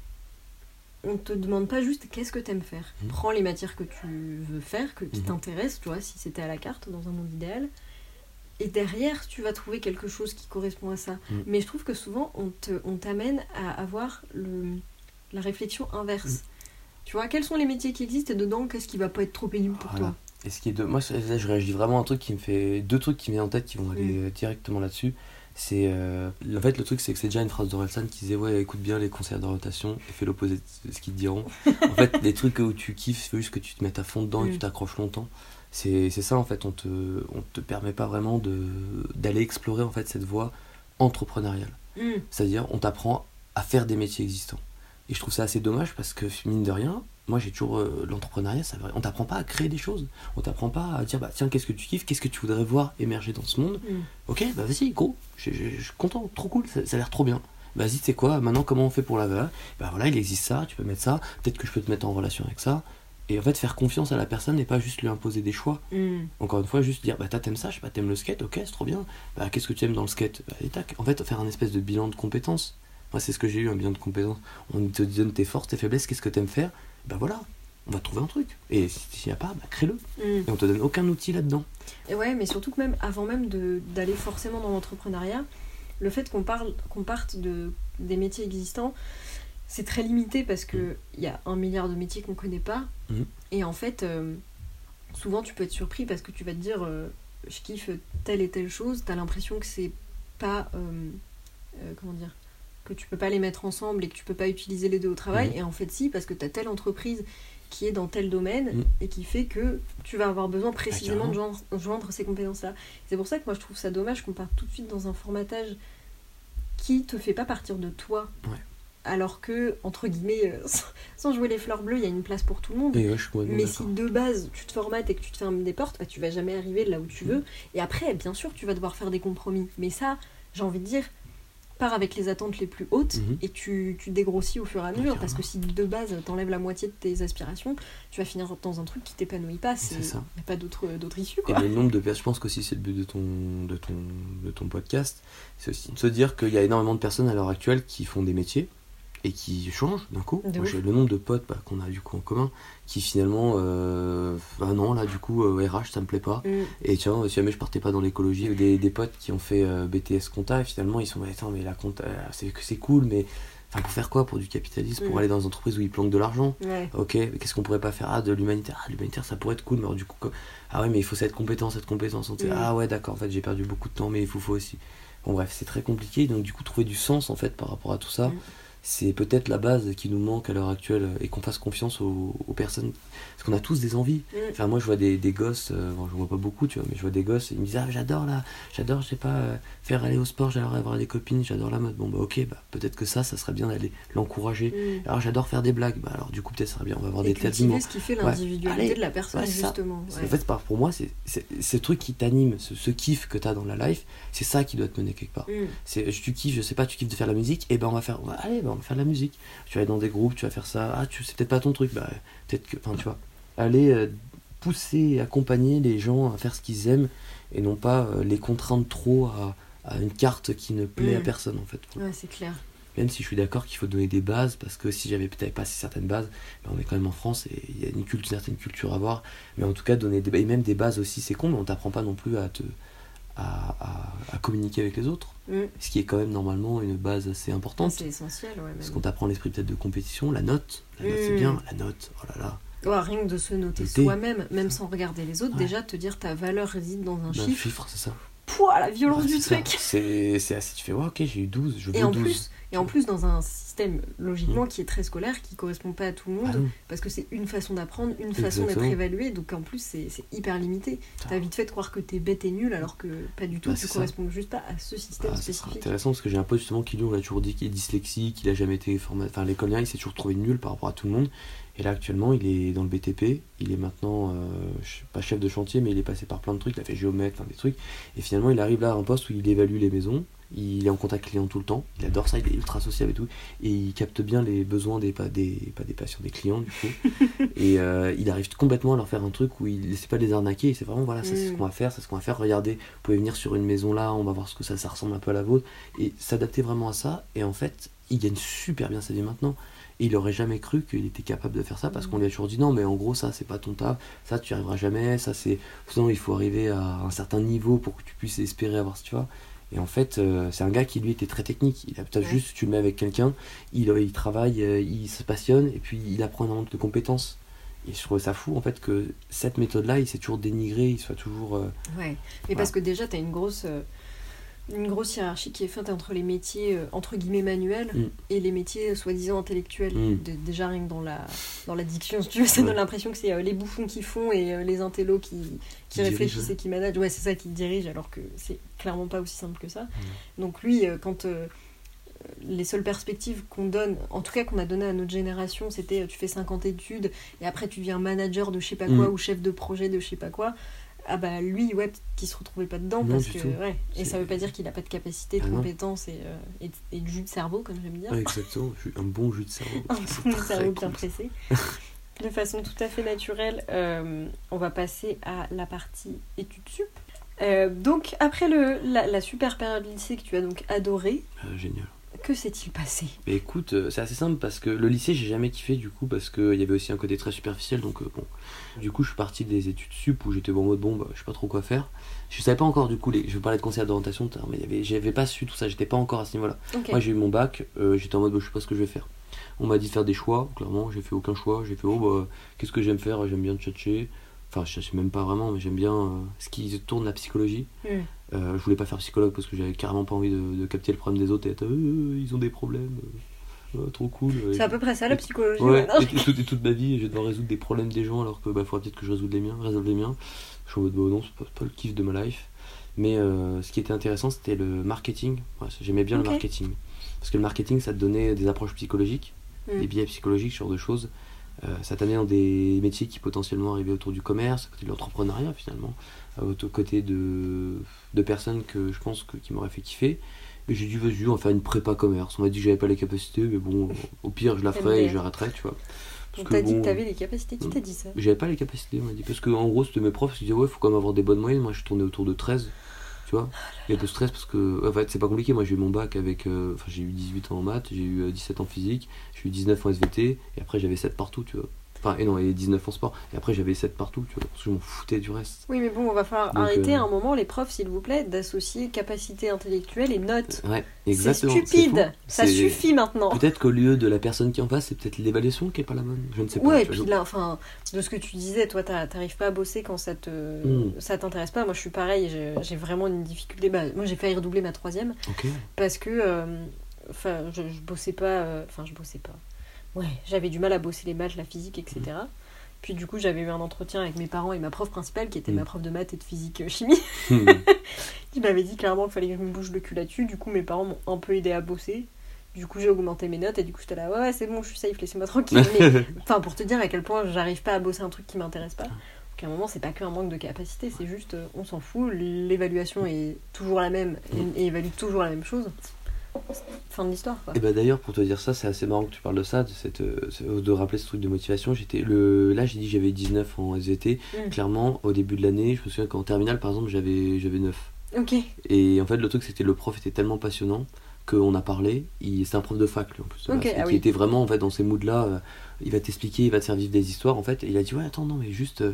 on te demande pas juste qu'est-ce que t'aimes faire. Mhm. Prends les matières que tu veux faire, que, qui Mhm. t'intéressent, tu vois, si c'était à la carte dans un monde idéal. Et derrière, tu vas trouver quelque chose qui correspond à ça. Mhm. Mais je trouve que souvent, on te- on t'amène à avoir le, la réflexion inverse. Tu vois, quels sont les métiers qui existent et dedans, qu'est-ce qui va pas être trop pénible pour Voilà. toi? Et ce qui est de... Moi, là, je réagis vraiment à un truc qui me fait. Deux trucs qui me viennent en tête qui vont aller Mm. directement là-dessus. C'est. euh, En fait, le truc, c'est que c'est déjà une phrase d'Orelsan qui disait Ouais, écoute bien les conseillers d'orientation et fais l'opposé de ce qu'ils te diront. en fait, les trucs où tu kiffes, il faut juste que tu te mettes à fond dedans et que Mm. tu t'accroches longtemps. C'est c'est ça, en fait, on te, on te permet pas vraiment de d'aller explorer en fait cette voie entrepreneuriale. Mhm. C'est-à-dire, on t'apprend à faire des métiers existants. Et je trouve ça assez dommage parce que, mine de rien, moi j'ai toujours. euh, L'entrepreneuriat, ça va- on t'apprend pas à créer des choses. On t'apprend pas à dire, bah tiens, qu'est-ce que tu kiffes, qu'est-ce que tu voudrais voir émerger dans ce monde. Mhm. Ok, bah vas-y, go, je suis content, trop cool, ça, ça a l'air trop bien. Vas-y, c'est quoi, maintenant comment on fait pour la VA Bah voilà, il existe ça, tu peux mettre ça, peut-être que je peux te mettre en relation avec ça. Et en fait, faire confiance à la personne et pas juste lui imposer des choix. Mhm. Encore une fois, juste dire, bah t'aimes ça, je sais pas, t'aimes le skate, ok, c'est trop bien. Bah qu'est-ce que tu aimes dans le skate? Bah et tac. En fait, faire un espèce de bilan de compétences. Moi, c'est ce que j'ai eu, un bilan de compétences. On te donne tes forces, tes faiblesses, qu'est-ce que t'aimes faire? Bah voilà, on va trouver un truc. Et s'il n'y a pas, bah crée-le. Mhm. Et on te donne aucun outil là-dedans. Et ouais, mais surtout que même avant même d'aller forcément dans l'entrepreneuriat, le fait qu'on parle qu'on parte de des métiers existants, c'est très limité parce que il y a un milliard de métiers qu'on connaît pas. Mhm. Et en fait, euh, souvent tu peux être surpris parce que tu vas te dire, euh, je kiffe telle et telle chose. T'as l'impression que c'est pas euh, comment dire que tu peux pas les mettre ensemble et que tu peux pas utiliser les deux au travail. Mhm. Et en fait, si, parce que t'as telle entreprise qui est dans tel domaine Mm. et qui fait que tu vas avoir besoin précisément de carrément. joindre, joindre ces compétences-là. C'est pour ça que moi je trouve ça dommage qu'on parte tout de suite dans un formatage qui te fait pas partir de toi. Ouais. Alors que, entre guillemets, euh, sans- sans jouer les fleurs bleues, il y a une place pour tout le monde. Et ouais, Mais si de base tu te formates et que tu te fermes des portes, bah, tu vas jamais arriver là où tu veux. Et après, bien sûr, tu vas devoir faire des compromis. Mais ça, j'ai envie de dire, pars avec les attentes les plus hautes Mhm. et tu, tu dégrossis au fur et à mesure. Parce que si de base t'enlèves la moitié de tes aspirations, tu vas finir dans un truc qui t'épanouit pas. C'est Il n'y a pas d'autre issue. Et Quoi. le nombre de personnes, je pense qu'aussi c'est le but de ton, de ton, de ton podcast, c'est aussi de se dire qu'il y a énormément de personnes à l'heure actuelle qui font des métiers et qui changent d'un coup. J'ai le nombre de potes bah, qu'on a du coup en commun qui finalement, euh, ah non là du coup euh, RH ça me plaît pas. Mm. Et tiens, si jamais je partais pas dans l'écologie, avec des, des potes qui ont fait euh, BTS compta, et finalement ils sont, mais attends, mais la compta, euh, c'est c'est cool, mais enfin pour faire quoi? Pour du capitalisme, pour Mm. aller dans une entreprise où ils planquent de l'argent? Ouais. Ok, qu'est-ce qu'on pourrait pas faire? Ah, de l'humanitaire. Ah, l'humanitaire, ça pourrait être cool, mais alors, du coup, ah ouais, mais il faut cette compétence, cette compétence. On Mm. Ah ouais, d'accord, en fait, j'ai perdu beaucoup de temps, mais il faut, faut aussi. Bon, bref, c'est très compliqué. Donc, du coup, trouver du sens, en fait, par rapport à tout ça, Mm. C'est peut-être la base qui nous manque à l'heure actuelle et qu'on fasse confiance aux, aux personnes. Parce qu'on a tous des envies. Mm. Enfin, moi, je vois des, des gosses, euh, bon, je vois pas beaucoup, tu vois, mais je vois des gosses, ils me disent, ah, j'adore là, j'adore, je sais pas, euh, faire aller au sport, j'adore avoir des copines, j'adore la mode. Bon, bah, ok, bah, peut-être que ça, ça serait bien d'aller l'encourager. Mm. Alors, j'adore faire des blagues, bah, alors, du coup, peut-être ça serait bien, on va avoir Et des talents. ce qui fait Ouais. l'individualité Allez. de la personne, Ouais, justement. Ouais. qu'en fait, pour moi, c'est c'est- ce truc qui t'anime, ce, ce kiff que t'as dans la life, c'est ça qui doit te mener quelque part. Mm. C'est tu kiffes, je sais pas, tu kiffes de faire la musique, et ben on va faire, on va- allez, ben, faire de la musique. Tu vas aller dans des groupes, tu vas faire ça. Ah, tu c'est peut-être pas ton truc, bah peut-être que, enfin, tu vois, aller euh, pousser, et accompagner les gens à faire ce qu'ils aiment, et non pas euh, les contraindre trop à, à une carte qui ne plaît à Mm. personne en fait. Ouais, c'est clair. Même si je suis d'accord qu'il faut donner des bases, parce que si j'avais peut-être pas certaines bases, ben on est quand même en France et il y a une, culture, une certaine culture à voir. Mais en tout cas, donner des, et même des bases aussi, c'est con, mais on t'apprend pas non plus à, te, à, à- à communiquer avec les autres. Mm. Ce qui est quand même normalement une base assez importante. C'est essentiel, ouais. parce qu'on t'apprend l'esprit peut-être de compétition, la note. La note, c'est Mm. bien, la note, oh là là. Ouais, rien que de se noter soi-même, même sans regarder les autres, Ouais. déjà te dire ta valeur réside dans un Un chiffre. chiffre, c'est ça. Pouah, la violence du ça. truc C'est c'est assez. Tu fais, ouais, ok, j'ai eu 12, je veux Et en 12. plus, et en plus dans un système logiquement qui est très scolaire, qui correspond pas à tout le Ah monde, parce que c'est une façon d'apprendre, une façon d'être évalué, donc en plus c'est c'est hyper limité. T'as vite fait de croire que t'es bête et nul alors que pas du tout, Bah, tu c'est ça. corresponds juste pas à ce système Ah, spécifique. intéressant parce que j'ai un pote justement qui lui on l'a toujours dit qu'il est dyslexique, qu'il a jamais été formé, enfin l'école il s'est toujours trouvé nul par rapport à tout le monde. Et là actuellement il est dans le BTP, il est maintenant euh, pas chef de chantier mais il est passé par plein de trucs, il a fait géomètre, enfin des trucs. Et finalement il arrive là à un poste où il évalue les maisons, il est en contact client tout le temps, il adore ça, il est ultra sociable et tout, et il capte bien les besoins des pas des pas des patients, des clients du coup. et euh, il arrive complètement à leur faire un truc où il essaie pas de les arnaquer, c'est vraiment voilà ça c'est ce Mm. qu'on va faire, c'est ce qu'on va faire. Regardez, vous pouvez venir sur une maison là, on va voir ce que ça ça ressemble un peu à la vôtre et s'adapter vraiment à ça. Et en fait, il gagne super bien sa vie maintenant. Et il aurait jamais cru qu'il était capable de faire ça parce qu'on lui a toujours dit non, mais en gros, ça c'est pas ton taf, ça tu y arriveras jamais, ça c'est. Sinon, il faut arriver à un certain niveau pour que tu puisses espérer avoir ce tu vois. Et en fait, euh, c'est un gars qui lui était très technique. Il a peut-être Ouais. juste, tu le mets avec quelqu'un, il, il travaille, euh, il se passionne et puis il apprend énormément de compétences. Et je trouve ça fou en fait que cette méthode-là, il s'est toujours dénigré, il soit toujours. euh, Ouais, mais parce que déjà, tu as une grosse, euh, une grosse hiérarchie qui est faite entre les métiers euh, entre guillemets manuels Mm. et les métiers euh, soi-disant intellectuels. Mm. De- déjà, rien que dans la, dans la diction, si tu veux, ça Ouais. donne l'impression que c'est euh, les bouffons qui font et euh, les intellos qui, qui, Qui réfléchissent ouais. et qui managent. Ouais, c'est ça qui dirige, alors que c'est clairement pas aussi simple que ça. Mm. Donc, lui, quand. les seules perspectives qu'on donne, en tout cas qu'on a donné à notre génération, c'était tu fais 50 études et après tu deviens manager de je sais pas quoi Mm. ou chef de projet de je sais pas quoi. Ah bah lui, ouais, qu'il se retrouvait pas dedans Non, parce que. Ouais. Et ça veut pas dire qu'il a pas de capacité, de Ah compétences et, euh, et, et de jus de cerveau, comme j'aime dire. Ouais, exactement, un bon jus de cerveau. Un bon cerveau bien pressé. de façon tout à fait naturelle, euh, on va passer à la partie études sup. Euh, donc après le, la, la super période lycée que tu as donc adorée, Euh, génial. Que s'est-il passé? Écoute, euh, c'est assez simple parce que le lycée, j'ai jamais kiffé du coup parce qu'il y avait aussi un côté très superficiel. Donc euh, bon, du coup, je suis parti des études sup où j'étais bon en mode bon, bah, je sais pas trop quoi faire. Je savais pas encore du coup, les... je vais parler de conseil d'orientation, mais y avait... j'avais pas su tout ça, j'étais pas encore à ce niveau-là. Moi, j'ai eu mon bac, euh, j'étais en mode bah, je sais pas ce que je vais faire. On m'a dit de faire des choix, clairement, j'ai fait aucun choix. J'ai fait oh bah, qu'est-ce que j'aime faire? J'aime bien tchatcher. Enfin, je sais même pas vraiment, mais j'aime bien ce qui tourne la psychologie. Mm. Euh, je voulais pas faire psychologue parce que j'avais carrément pas envie de, de capter le problème des autres et être Euh, ils ont des problèmes. euh, trop cool. C'est à peu près ça la psychologie. Ouais, maintenant. et, toute, et toute ma vie, je vais devoir résoudre des problèmes des gens alors que bah, faudrait peut-être que je résolve les miens. Résolve les miens. Je suis en mode, bah, non, c'est pas, pas le kiff de ma life. Mais euh, ce qui était intéressant, c'était le marketing. Ouais, J'aimais bien le marketing. Parce que le marketing, ça te donnait des approches psychologiques, Mm. des biais psychologiques, ce genre de choses. Euh, ça t'amenait dans des métiers qui potentiellement arrivaient autour du commerce, à côté de l'entrepreneuriat finalement, euh, aux côté de, de personnes que je pense que, qui m'auraient fait kiffer. Et j'ai dû, vas-y, en faire une prépa commerce. On m'a dit que j'avais pas les capacités, mais bon, au pire, je la ferai et j'arrêterai, tu vois. On Parce t'a que dit bon, que t'avais les capacités. Qui t'a dit ça? J'avais pas les capacités, on m'a dit. Parce que en gros, c'était mes profs qui disaient, ouais, faut quand même avoir des bonnes moyennes. Moi, je tournais autour de 13, tu vois. Il y a de stress parce que, en fait, c'est pas compliqué. Moi, j'ai eu mon bac avec. euh, Enfin, j'ai eu 18 ans en maths, j'ai eu euh, 17 en physique, j'ai eu 19 en SVT, et après, j'avais 7 partout, tu vois. Enfin, et non, et 19 en sport. Et après, j'avais 7 partout, tu vois. Parce que je m'en foutais du reste. Oui, mais bon, on va falloir Donc, arrêter euh, à un moment, les profs, s'il vous plaît, d'associer capacité intellectuelle et notes. Ouais, C'est exactement. stupide. fou. Ça C'est- suffit maintenant. Peut-être qu'au lieu de la personne qui en face, c'est peut-être l'évaluation qui est pas la bonne. Je ne sais pas. Ouais, et vois. puis là, enfin, de ce que tu disais, toi, t'arrives pas à bosser quand ça te, Mm. ça t'intéresse pas. Moi, je suis pareil, j'ai vraiment une difficulté. Bah, moi, j'ai failli redoubler ma troisième parce que, euh, enfin, je, je bossais pas. euh, Enfin, je bossais pas. Ouais, j'avais du mal à bosser les maths, la physique, etc. Puis du coup, j'avais eu un entretien avec mes parents et ma prof principale, qui était Mm. ma prof de maths et de physique euh, chimie. Hmm. Il m'avait dit clairement qu'il fallait que je me bouge le cul là-dessus. Du coup, mes parents m'ont un peu aidé à bosser. Du coup, j'ai augmenté mes notes et du coup, j'étais là, ouais, ouais, c'est bon, je suis safe, laissez-moi tranquille. Mais, enfin, pour te dire à quel point j'arrive pas à bosser un truc qui m'intéresse pas. Donc, à un moment, c'est pas qu'un manque de capacité, c'est juste, euh, on s'en fout, l'évaluation est toujours la même et, et évalue toujours la même chose. Fin de l'histoire, quoi. Et bah d'ailleurs pour te dire ça, c'est assez marrant que tu parles de ça, de, cette, euh, de rappeler ce truc de motivation. J'étais le là j'ai dit que j'avais 19 en SVT. Mm. Clairement au début de l'année, je me souviens qu'en terminale par exemple j'avais j'avais 9. Ok. Et en fait le truc c'était le prof était tellement passionnant qu'on a parlé. Il c'est un prof de fac lui en plus. de Ok, base, et ah qui oui. était vraiment en fait dans ces moods là. il va t'expliquer, il va te faire vivre des histoires en fait. Et il a dit ouais attends non mais juste euh,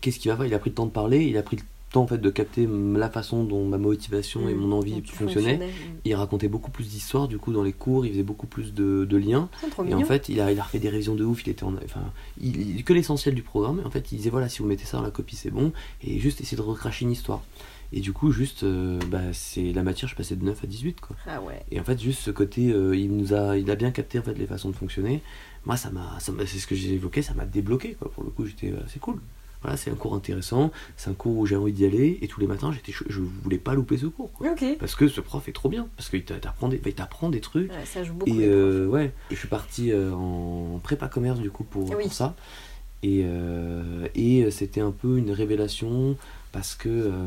qu'est-ce qui va pas Il a pris le temps de parler, il a pris le temps en fait de capter la façon dont ma motivation et Mm. mon envie fonctionnaient. fonctionnais, mm. Il racontait beaucoup plus d'histoires du coup dans les cours, il faisait beaucoup plus de, de liens. Trop Et mignon. en fait, il a, il a refait des révisions de ouf, il était en. Enfin, il, il- que l'essentiel du programme, et en fait, il disait voilà, si vous mettez ça dans la copie, c'est bon, et juste essayer de recracher une histoire. Et du coup, juste, euh, bah, c'est la matière, je passais de 9 à 18, quoi. Ah ouais. Et en fait, juste ce côté, euh, il nous a, il a bien capté en fait les façons de fonctionner. Moi, ça m'a, ça m'a- c'est ce que j'ai évoqué, ça m'a débloqué, quoi. Pour le coup, j'étais, euh, c'est cool. Voilà, c'est un cours intéressant, c'est un cours où j'ai envie d'y aller, et tous les matins, j'étais, je voulais pas louper ce cours, quoi. Parce que ce prof est trop bien, parce qu'il t'a- t'apprend des, t'apprend des trucs. Ouais, ça joue beaucoup. Et euh, ouais, je suis parti euh, en prépa commerce du coup pour, Ah oui. pour ça. Et, euh, et c'était un peu une révélation parce que euh,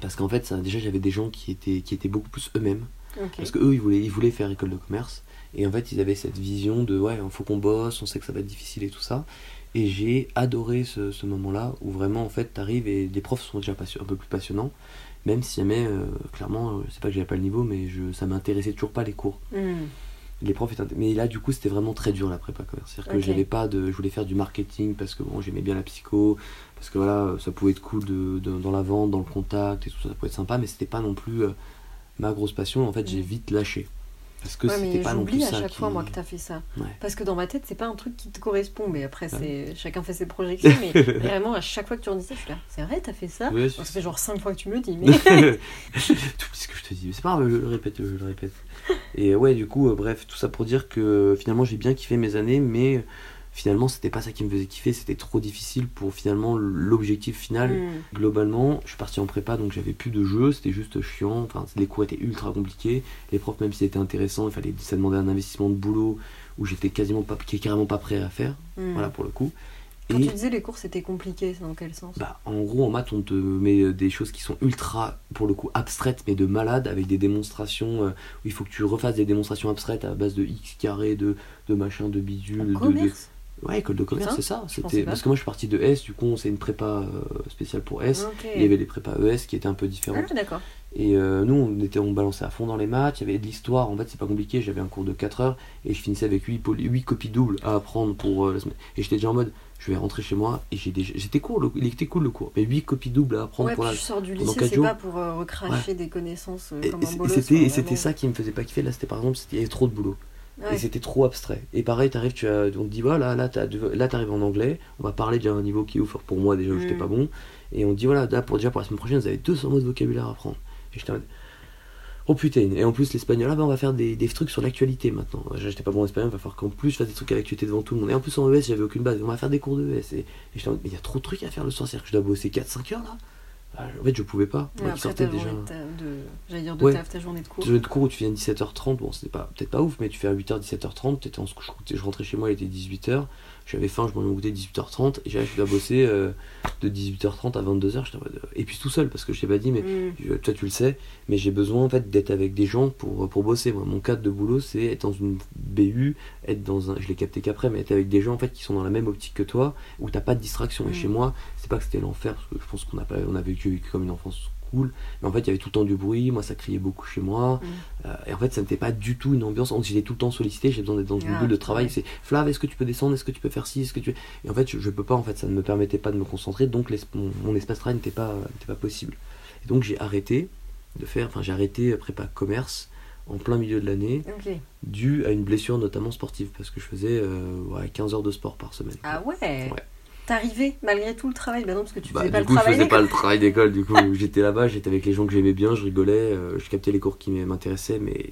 parce qu'en fait ça, déjà j'avais des gens qui étaient qui étaient beaucoup plus eux-mêmes parce que eux ils voulaient ils voulaient faire école de commerce et en fait ils avaient cette vision de ouais il faut qu'on bosse on sait que ça va être difficile et tout ça et j'ai adoré ce, ce moment-là où vraiment en fait t'arrives et les profs sont déjà un peu plus passionnants. Même si jamais euh, clairement euh, c'est pas que j'avais pas le niveau mais je ça m'intéressait toujours pas les cours. Mm. les profs étaient mais là du coup c'était vraiment très dur la prépa commerce c'est à dire que j'avais pas de je voulais faire du marketing parce que bon j'aimais bien la psycho parce que voilà ça pouvait être cool de, de- dans la vente dans le contact et tout ça ça pouvait être sympa mais c'était pas non plus euh, ma grosse passion. En fait j'ai Mm. vite lâché parce que Ouais, c'était pas non plus j'oublie à ça chaque qui- fois moi que t'as fait ça. Ouais. Parce que dans ma tête, c'est pas un truc qui te correspond. Mais après, c'est chacun fait ses projections. mais vraiment, à chaque fois que tu redis ça, je suis là. C'est vrai, t'as fait ça? Ouais, Ça fait genre 5 fois que tu me le dis. Mais tout ce que je te dis mais c'est pas grave je le répète je le répète et ouais du coup euh, bref tout ça pour dire que finalement j'ai bien kiffé mes années mais finalement c'était pas ça qui me faisait kiffer c'était trop difficile pour finalement l'objectif final Mm. Globalement, je suis parti en prépa donc j'avais plus de jeux, c'était juste chiant. Enfin, les cours étaient ultra compliqués. Les profs, même s'ils étaient intéressants, il fallait, ça demandait un investissement de boulot où j'étais quasiment pas, qui est carrément pas prêt à faire. Mm. Voilà pour le coup. Quand Et tu disais les cours c'était compliqué, c'est dans quel sens? Bah, en gros, en maths, on te met des choses qui sont ultra, pour le coup, abstraites, mais de malade, avec des démonstrations euh, où il faut que tu refasses des démonstrations abstraites à base de x carré, de, de machin, de bidule. En de- Ouais, école de commerce, Putain, c'est ça. je C'était parce que moi, je suis parti de S, du coup, c'est une prépa euh, spéciale pour S. Il y avait les prépas ES qui étaient un peu différentes. Ah, d'accord. Et euh, nous, on, était, on balançait à fond dans les maths, il y avait de l'histoire, en fait, c'est pas compliqué, j'avais un cours de 4 heures et je finissais avec 8, copies doubles à apprendre pour euh, la semaine. Et j'étais déjà en mode, je vais rentrer chez moi et j'ai déjà. C'était cool, le- il était cool le cours, mais 8 copies doubles à apprendre Ouais, pour puis la. tu sors du lycée, c'est pas pour euh, recracher des connaissances Et, comme un bolos. c'était, c'était ça qui me faisait pas kiffer, là c'était par exemple, c'était- il y avait trop de boulot. Ouais. Et c'était trop abstrait. Et pareil, t'arrives, tu as, on te dit voilà, là, t'as- là t'arrives en anglais, on va parler déjà d'un niveau qui est ouf pour moi déjà où j'étais Mm. pas bon. Et on te dit voilà, là, pour, déjà pour la semaine prochaine, vous avez 200 mots de vocabulaire à apprendre. Et j'étais en mode, Oh putain, et en plus l'espagnol, ah bah on va faire des, des trucs sur l'actualité maintenant. J'étais pas bon en espagnol, il va falloir qu'en plus je fasse des trucs à l'actualité devant tout le monde. Et en plus en ES, j'avais aucune base, on va faire des cours de ES. Et, et j'étais en mais il y a trop de trucs à faire le soir, c'est-à-dire que je dois bosser 4-5 heures là. Ah, En fait, je pouvais pas. Ouais, Moi qui après sortais ta déjà. journée de ta- de- J'allais dire de Ouais. taf, ta journée de cours. Tu de cours où tu viens à 17h30, bon, c'était pas, peut-être pas ouf, mais tu fais à 8h, 17h30, t'étais en, je, je rentrais chez moi, il était 18h, j'avais faim, je mangeais mon goûter 18h30, et j'allais, je dois bosser euh, de 18h30 à 22h, j'étais en mode, euh, et puis tout seul, parce que je t'ai pas dit, mais Mm. toi tu le sais, mais j'ai besoin en fait d'être avec des gens pour, pour bosser. Moi, mon cadre de boulot, c'est être dans une BU, être dans un, je l'ai capté qu'après, mais être avec des gens en fait qui sont dans la même optique que toi, où t'as pas de distraction. Et Mm. chez moi, c'est pas que c'était l'enfer, parce que je pense qu'on a pas, on a vécu, vécu comme une enfance cool, mais en fait il y avait tout le temps du bruit, moi ça criait beaucoup chez moi, Mm. euh, et en fait ça n'était pas du tout une ambiance, j'étais tout le temps sollicité, j'ai besoin d'être dans une Ah, bulle de travail, ouais. c'est Flav, est-ce que tu peux descendre, est-ce que tu peux faire ci, est-ce que tu... Et en fait je, je peux pas, en fait ça ne me permettait pas de me concentrer, donc mon, mon espace travail n'était pas, n'était pas possible. Et donc j'ai arrêté de faire, enfin j'ai arrêté euh, prépa commerce en plein milieu de l'année, dû à une blessure notamment sportive, parce que je faisais euh, ouais, 15 heures de sport par semaine. Ah ouais, Ouais. T'arrivais malgré tout le travail Bah non, parce que tu Bah, faisais pas le coup, je travail. faisais pas le travail d'école. Du coup, j'étais là-bas, j'étais avec les gens que j'aimais bien, je rigolais, euh, je captais les cours qui m'intéressaient, mais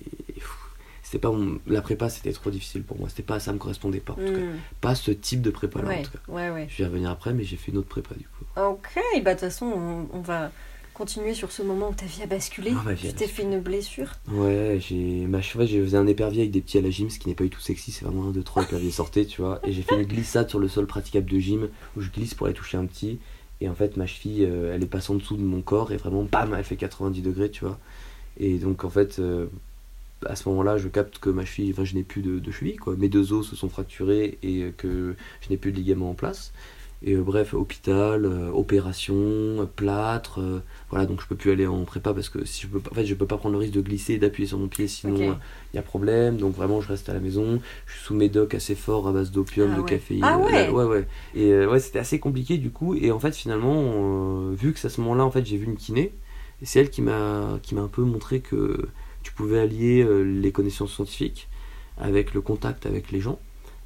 c'était pas mon- la prépa, c'était trop difficile pour moi. C'était pas ça me correspondait pas. En tout cas. Mm. Pas ce type de prépa là. Ouais, En tout cas. ouais, ouais. Je vais y revenir après, mais j'ai fait une autre prépa du coup. Ok, bah de toute façon, on, on va continuer sur ce moment où ta vie a basculé. Ah, vie tu t'es fait une blessure. Ouais, j'ai ma cheval, j'ai faisais un épervier avec des petits à la gym, ce qui n'est pas du tout sexy. C'est vraiment un, deux, trois éperviers sortaient, tu vois. Et j'ai fait une glissade sur le sol praticable de gym où je glisse pour aller toucher un petit. Et en fait, ma cheville, euh, elle est passée en dessous de mon corps et vraiment, bam, elle fait 90 degrés, tu vois. Et donc, en fait, euh, à ce moment-là, je capte que ma cheville, enfin, je n'ai plus de, de cheville, quoi. Mes deux os se sont fracturés et que je n'ai plus de ligaments en place. Et euh, bref, hôpital, euh, opération, euh, plâtre, voilà, donc je peux plus aller en prépa parce que si je peux en fait, je peux pas prendre le risque de glisser et d'appuyer sur mon pied, sinon il y a problème. Donc vraiment, je reste à la maison. Je suis sous médoc assez fort à base d'opium, Ah de ouais. caféine. Ah ouais. ouais, ouais. Et ouais, c'était assez compliqué du coup. Et en fait, finalement, vu que c'est à ce moment-là, en fait, j'ai vu une kiné, et c'est elle qui m'a qui m'a un peu montré que tu pouvais allier les connaissances scientifiques avec le contact avec les gens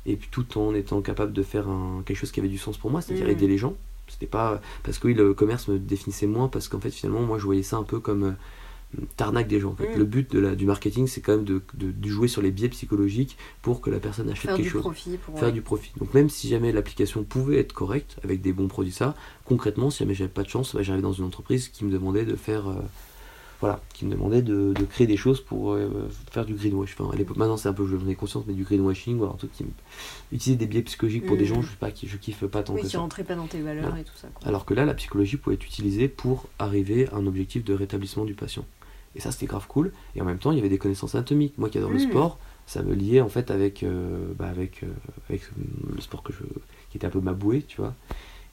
et puis tout en étant capable de faire un, quelque chose qui avait du sens pour moi, c'est-à-dire Mhm. aider les gens. C'était pas parce que oui, le commerce me définissait moins parce qu'en fait finalement moi je voyais ça un peu comme euh, t'arnaque des gens. En fait. Mhm. Le but de la, du marketing c'est quand même de, de, de jouer sur les biais psychologiques pour que la personne achète Faire quelque du chose pour. faire du profit. Donc même si jamais l'application pouvait être correcte avec des bons produits ça, concrètement si jamais j'avais pas de chance, bah, j'arrivais dans une entreprise qui me demandait de faire euh, voilà, qui me demandait de, de créer des choses pour euh, faire du greenwash. Enfin, à l'époque, maintenant c'est un peu, j'en ai conscience, mais du greenwashing, ou alors un truc qui me- utiliser des biais psychologiques pour des Mhm. gens, je sais pas, qui je kiffe pas tant Oui, que qui ça. rentrait pas dans tes valeurs Voilà. et tout ça. quoi. Alors que là, la psychologie pouvait être utilisée pour arriver à un objectif de rétablissement du patient. Et ça, c'était grave cool. Et en même temps, il y avait des connaissances anatomiques. Moi qui adore le Mm. sport, ça me liait en fait avec, euh, bah, avec, euh, avec le sport que je, qui était un peu ma bouée, tu vois.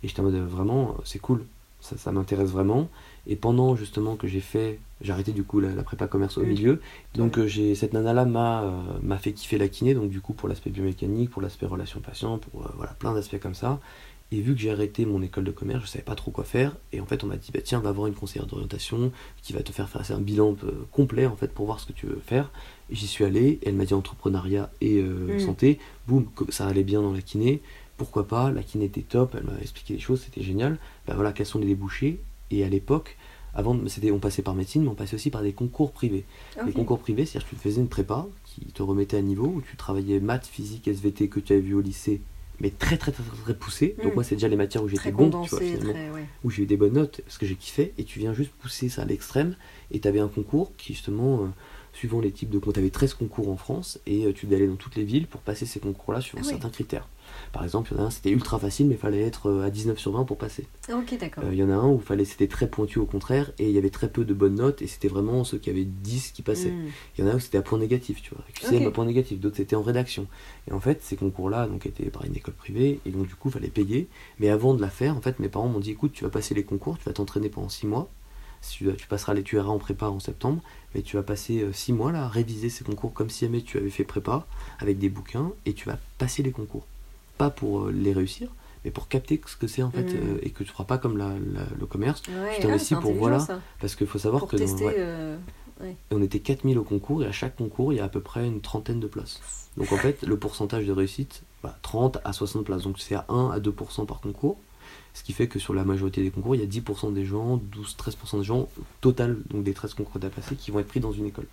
Et j'étais en mode vraiment, c'est cool. Ça, ça m'intéresse vraiment. Et pendant justement que j'ai fait, j'ai arrêté du coup la, la prépa commerce au Mm. milieu. Donc euh, j'ai cette nana là m'a euh, m'a fait kiffer la kiné. Donc du coup pour l'aspect biomécanique, pour l'aspect relation patient, pour euh, voilà plein d'aspects comme ça. Et vu que j'ai arrêté mon école de commerce, je savais pas trop quoi faire. Et en fait, on m'a dit, bah tiens, va voir une conseillère d'orientation qui va te faire faire un bilan complet en fait pour voir ce que tu veux faire. J'y suis allé. Elle m'a dit entrepreneuriat et euh, Mm. santé. Boum, ça allait bien dans la kiné. Pourquoi pas? La kiné était top. Elle m'a expliqué les choses, c'était génial. Bah voilà, quels sont les débouchés? Et à l'époque, avant, de- c'était, on passait par médecine, mais on passait aussi par des concours privés. Les Ok. concours privés, c'est-à-dire que tu te faisais une prépa qui te remettait à niveau, où tu travaillais maths, physique, SVT que tu avais vu au lycée, mais très très très très, très poussé. Donc Mm. moi, c'est déjà les matières où j'étais bon, tu vois, finalement, très. Ouais. où j'ai eu des bonnes notes, parce que j'ai kiffé, et tu viens juste pousser ça à l'extrême, et tu avais un concours qui justement, euh, suivant les types de concours, tu avais 13 concours en France, et euh, tu devais aller dans toutes les villes pour passer ces concours-là sur Ah certains critères. Par exemple, il y en a un, c'était ultra facile, mais il fallait être euh, à 19 sur 20 pour passer. Ah, Ok, d'accord. Euh, Il y en a un où fallait, c'était très pointu au contraire, et il y avait très peu de bonnes notes, et c'était vraiment ceux qui avaient 10 qui passaient. Mm. Il y en a où c'était à point négatif, tu vois. QCM à point négatif, d'autres c'était en rédaction. Et en fait, ces concours-là donc étaient par une école privée, et donc du coup, il fallait payer. Mais avant de la faire, en fait, mes parents m'ont dit écoute, tu vas passer les concours, tu vas t'entraîner pendant 6 mois. Tu, tu passeras les tu iras en prépa en septembre, mais tu vas passer 6 mois là à réviser ces concours comme si jamais tu avais fait prépa avec des bouquins, et tu vas passer les concours. Pas pour euh, les réussir, mais pour capter ce que c'est en fait, Mhm. euh, et que tu feras pas comme la- la- le commerce. Ouais, je t'investis ah, pour, voilà, ça. Parce qu'il faut savoir Pour que dans- ouais. euh, on était 4000 au concours et à chaque concours il y a à peu près une trentaine de places. Donc en fait le pourcentage de réussite, bah, 30 à 60 places. Donc c'est à 1 à 2% par concours. Ce qui fait que sur la majorité des concours, il y a 10% des gens, 12-13% des gens, total, donc des 13 concours à passer, qui vont être pris dans une école.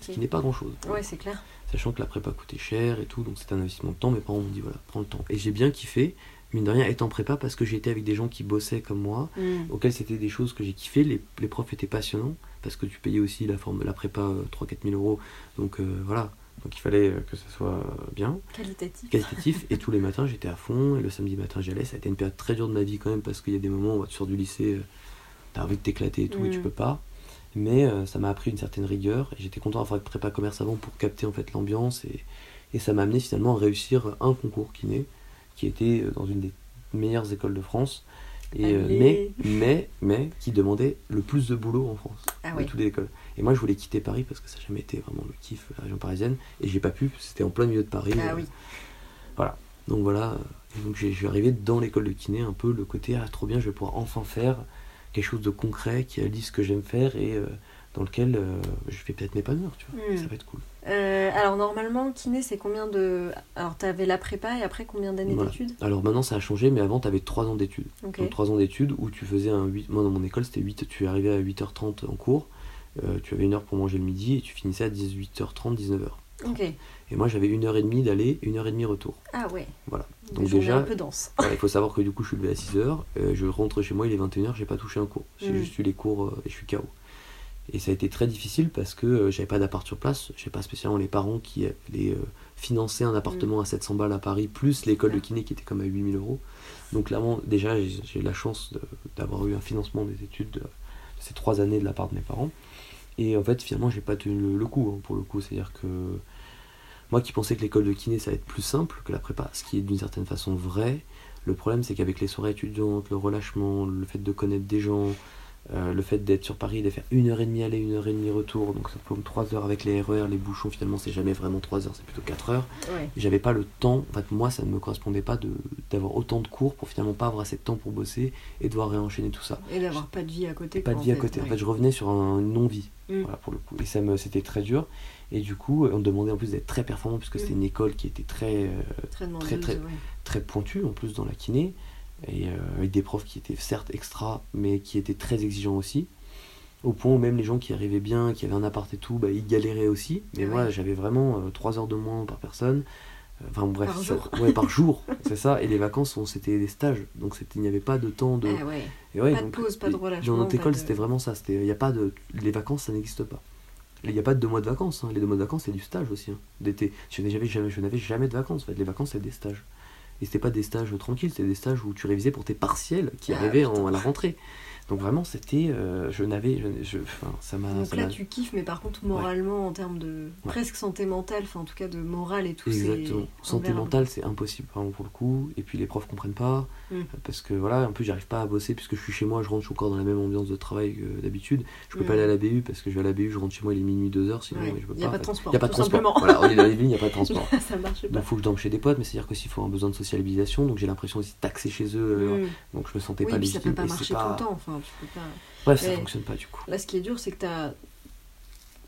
Ce qui n'est pas grand-chose. Ouais, c'est clair. Sachant que la prépa coûtait cher et tout, donc c'est un investissement de temps. Mes parents m'ont dit voilà, prends le temps. Et j'ai bien kiffé, mine de rien, être en prépa parce que j'étais avec des gens qui bossaient comme moi, Mm. auxquels c'était des choses que j'ai kiffé. Les, les profs étaient passionnants parce que tu payais aussi la, forme, la prépa 3-4 000 euros. Donc euh, voilà, donc il fallait euh, que ça soit bien, Qualitatif. qualitatif. et tous les matins j'étais à fond, et le samedi matin j'y allais. Ça a été une période très dure de ma vie quand même parce qu'il y a des moments où tu sors du lycée, euh, t'as envie de t'éclater et tout, et tu Mm. peux pas. Mais euh, ça m'a appris une certaine rigueur et j'étais content d'avoir fait prépa commerce avant pour capter en fait l'ambiance et, et ça m'a amené finalement à réussir un concours kiné qui était dans une des meilleures écoles de France et euh, mais mais mais qui demandait le plus de boulot en France Ah de oui. toutes les écoles. Et moi je voulais quitter Paris parce que ça n'a jamais été vraiment le kiff la région parisienne. Et j'ai pas pu c'était en plein milieu de Paris Ah euh, oui. donc voilà. Et donc j'ai- je suis arrivé dans l'école de kiné un peu le côté ah trop bien je vais pouvoir enfin faire quelque chose de concret qui allie ce que j'aime faire. Et euh, dans lequel euh, je vais peut-être m'épanouir tu vois Mm. ça va être cool Euh, alors normalement, kiné, c'est combien de... Alors t'avais la prépa et après combien d'années Voilà. d'études? Alors maintenant ça a changé mais avant tu avais 3 ans d'études. Donc 3 ans d'études où tu faisais un 8. Moi dans mon école c'était 8. Tu arrivais à 8h30 en cours. euh, tu avais une heure pour manger le midi et tu finissais à 18h30, 19h. Ok. Et moi j'avais une heure et demie d'aller, une heure et demie retour. Ah ouais. Voilà. Donc déjà- un peu dense. Il faut savoir que du coup je suis levé à 6h, je rentre chez moi, il est 21h, j'ai pas touché un cours. J'ai Mm. juste eu les cours euh, et je suis KO. Et ça a été très difficile parce que euh, j'avais pas d'appart sur place, j'ai pas spécialement les parents qui allaient euh, financer un appartement à 700 balles à Paris, plus l'école de Ah. kiné qui était comme à 8000 euros. Donc clairement, déjà j'ai la chance d'avoir eu un financement des études de, de ces trois années de la part de mes parents. Et en fait, finalement, j'ai pas tenu le, le coup hein, pour le coup. C'est-à-dire que moi qui pensais que l'école de kiné ça allait être plus simple que la prépa, ce qui est d'une certaine façon vrai, le problème c'est qu'avec les soirées étudiantes, le relâchement, le fait de connaître des gens, euh, le fait d'être sur Paris, de faire une heure et demie aller, une heure et demie retour, donc ça peut trois heures avec les RER, les bouchons, finalement c'est jamais vraiment trois heures, c'est plutôt quatre heures. Ouais. J'avais pas le temps, en fait moi ça ne me correspondait pas d'avoir autant de cours pour finalement pas avoir assez de temps pour bosser et devoir réenchaîner tout ça. Et d'avoir pas de vie à côté. Pas de vie à côté. En fait, je revenais sur un, non-vie. Mm. Voilà, pour le coup. Et ça me, c'était très dur. Et du coup, on me demandait en plus d'être très performant, puisque c'était Mm. une école qui était très, euh, Très très, très- ouais. très pointue, en plus, dans la kiné. Et euh, avec des profs qui étaient certes extra, mais qui étaient très exigeants aussi. Au point où même les gens qui arrivaient bien, qui avaient un appart et tout, bah, ils galéraient aussi. Mais Ah moi, ouais. j'avais vraiment 3 heures de moins par personne. Euh, Enfin bref, Par ça- jour. ouais, par jour, c'est ça. Et les vacances, c'était des stages, donc il n'y avait pas de temps de. Ah ouais. Et ouais, Pas de pause, pas de relâchement, Dans notre école, de- c'était vraiment ça. C'était, y a pas de, les vacances, ça n'existe pas. Il n'y a pas de deux mois de vacances. hein. Les deux mois de vacances, c'est du stage aussi. hein, d'été. Je n'avais jamais, jamais de vacances. En fait. Les vacances, c'est des stages. Et c'était pas des stages tranquilles, c'était des stages où tu révisais pour tes partiels qui Ah, arrivaient en- à la rentrée. Donc vraiment, c'était, euh, je n'avais, je, je- enfin, ça m'a. Donc ça là, tu kiffes, mais par contre, moralement, en termes de presque santé mentale, enfin en tout cas de morale et tout, c'est. Exactement. Santé mentale, c'est impossible vraiment pour le coup. Et puis les profs comprennent pas. Mm. Parce que voilà, en plus, j'arrive pas à bosser puisque je suis chez moi, je rentre, je suis encore dans la même ambiance de travail que d'habitude. Je peux Mm. pas aller à la BU parce que je vais à la BU, je rentre chez moi, il est minuit, 2 heures, sinon Ouais. je peux Il y a pas. pas de transport, Il y a pas de transport. Voilà, on est dans les villes, il n'y a pas de transport. ça marche pas. Donc faut que je dorme chez des potes, mais c'est-à-dire qu'aussi il faut un besoin de socialisation, donc j'ai l'impression aussi taxer chez eux, euh, Mm. donc je me sentais Oui, pas puis ça légitime. peut pas c'est marcher tout le temps, enfin tu peux pas. Bref, ça Ouais. fonctionne pas du coup. Là, ce qui est dur, c'est que t'as.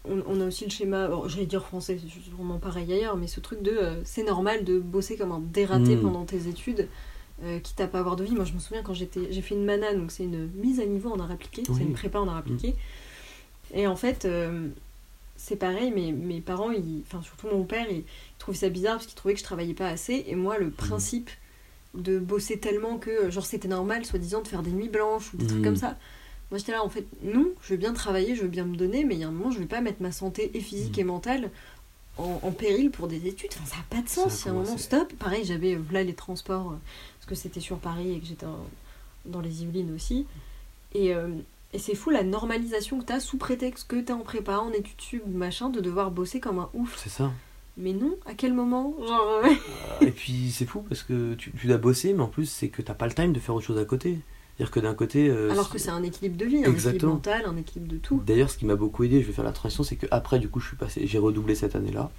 On, on a aussi le schéma, j'allais dire français, c'est sûrement pareil ailleurs, mais ce truc de euh, c'est normal de bosser comme un dératé Mm. pendant tes études, euh, quitte à pas avoir de vie. Moi, je me souviens quand j'étais, j'ai fait une mana, donc c'est une mise à niveau en art appliqué, Oui. c'est une prépa en art appliqué. Et en fait, euh, c'est pareil, mais mes parents, enfin surtout mon père, il, il trouvait ça bizarre parce qu'il trouvait que je travaillais pas assez. Et moi, le principe de bosser tellement que, genre, c'était normal, soi-disant, de faire des nuits blanches ou des trucs Mm. comme ça. Moi, j'étais là, en fait, non, je veux bien travailler, je veux bien me donner, mais il y a un moment, je vais pas mettre ma santé et physique Mm. et mentale en, en péril pour des études. Enfin, ça n'a pas de sens. Il y a un moment, stop. Pareil, j'avais euh, là les transports, euh, parce que c'était sur Paris et que j'étais dans les Yvelines aussi. Et, euh, et c'est fou la normalisation que tu as sous prétexte que tu es en prépa, en études sub, machin, de devoir bosser comme un ouf. C'est ça. Mais non, à quel moment? Genre, ouais. et puis c'est fou parce que tu, tu dois bosser, mais en plus c'est que t'as pas le time de faire autre chose à côté. C'est-à-dire que d'un côté. euh, Alors que c'est un équilibre de vie, un équilibre mental, un équilibre de tout. D'ailleurs, ce qui m'a beaucoup aidé, je vais faire la transition, c'est que après, du coup, je suis passé, j'ai redoublé cette année-là.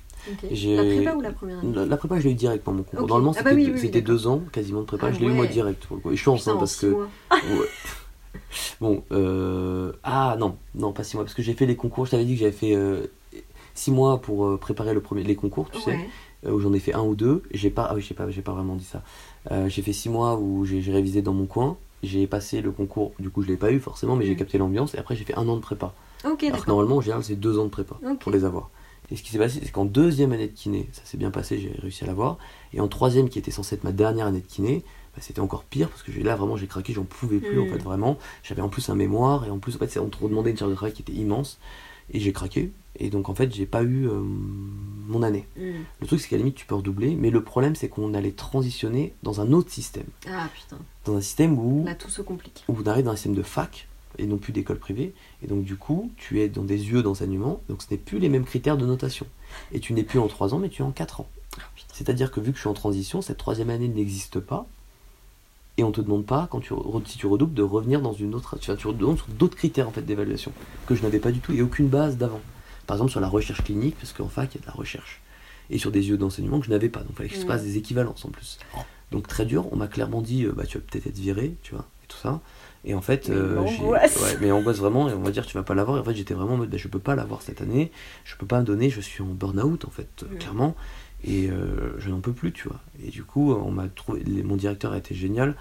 La prépa ou la première année? La, la prépa, je l'ai eu direct mon concours. Normalement, Ah c'était bah oui, deux, oui, c'était deux ans quasiment de prépa. Ah je l'ai eu moi direct pour le coup. Et chance, Putain, hein, en parce six que. mois. Ouais. Bon, euh... ah non, non, pas six mois, parce que j'ai fait les concours. Je t'avais dit que j'avais fait euh, six mois pour euh, préparer le premier, les concours, tu sais, Ouais. euh, où j'en ai fait un ou deux. J'ai pas, ah oui, j'ai pas, j'ai pas vraiment dit ça. Euh, j'ai fait six mois où j'ai révisé dans mon coin. j'ai passé le concours, du coup je l'ai pas eu forcément, mais j'ai Mm. capté l'ambiance, et après j'ai fait un an de prépa. Ok, Alors que normalement, en général, c'est deux ans de prépa pour les avoir. Et ce qui s'est passé, c'est qu'en deuxième année de kiné, ça s'est bien passé, j'ai réussi à l'avoir. Et en troisième, qui était censée être ma dernière année de kiné, bah, c'était encore pire parce que là vraiment j'ai craqué, j'en pouvais plus en Mm. fait vraiment. J'avais en plus un mémoire et en plus en fait c'est- on te redemandait une charge de travail qui était immense et j'ai craqué. Et donc en fait j'ai pas eu euh, mon année. Hmm. Le truc c'est qu'à la limite tu peux redoubler, mais le problème c'est qu'on allait transitionner dans un autre système, Ah putain, dans un système où là tout se complique. où on arrive dans un système de fac et non plus d'école privée. Et donc, du coup, tu es dans des yeux d'enseignement, donc ce n'est plus les mêmes critères de notation. Et tu n'es plus en 3 ans, mais tu es en 4 ans. Ah. C'est-à-dire que vu que je suis en transition, cette troisième année n'existe pas. Et on te demande pas, quand tu, si tu redoubles, de revenir dans une autre. Tu, tu redoubles sur d'autres critères en fait, d'évaluation que je n'avais pas du tout et aucune base d'avant. Par exemple, sur la recherche clinique, parce qu'en fac, il y a de la recherche. Et sur des yeux d'enseignement que je n'avais pas. Donc, il fallait que je Mhm. fasse des équivalences en plus. Donc, très dur. On m'a clairement dit, euh, bah, tu vas peut-être être viré, tu vois, et tout ça. Et en fait, Mais euh, l'angoisse. ouais, mais angoisse vraiment, et on va dire tu vas pas l'avoir. Et en fait, j'étais vraiment en mode, bah, je peux pas l'avoir cette année, je peux pas me donner, je suis en burn-out en fait, euh, Mm. clairement, et euh, je n'en peux plus, tu vois. Et du coup, on m'a trouvé, les- mon directeur a été génial.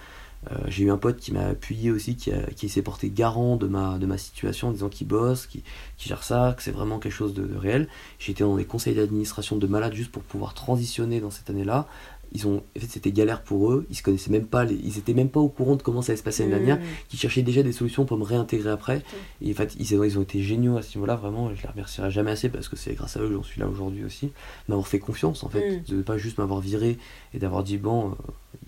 Euh, j'ai eu un pote qui m'a appuyé aussi, qui, a- qui s'est porté garant de ma, de ma situation en disant qu'il bosse, qui, qui gère ça, que c'est vraiment quelque chose de, de réel. Été dans des conseils d'administration de malades juste pour pouvoir transitionner dans cette année-là. Ils ont, en fait, c'était galère pour eux. Ils se connaissaient même pas, les- ils étaient même pas au courant de comment ça allait se passer l'année dernière. Hmm. Qui cherchaient déjà des solutions pour me réintégrer après. Et en fait, ils, ont- ils ont été géniaux à ce niveau-là. Vraiment, je les remercierai jamais assez parce que c'est grâce à eux que j'en suis là aujourd'hui aussi. M'avoir fait confiance en fait, Mm. de pas juste m'avoir viré et d'avoir dit bon, euh,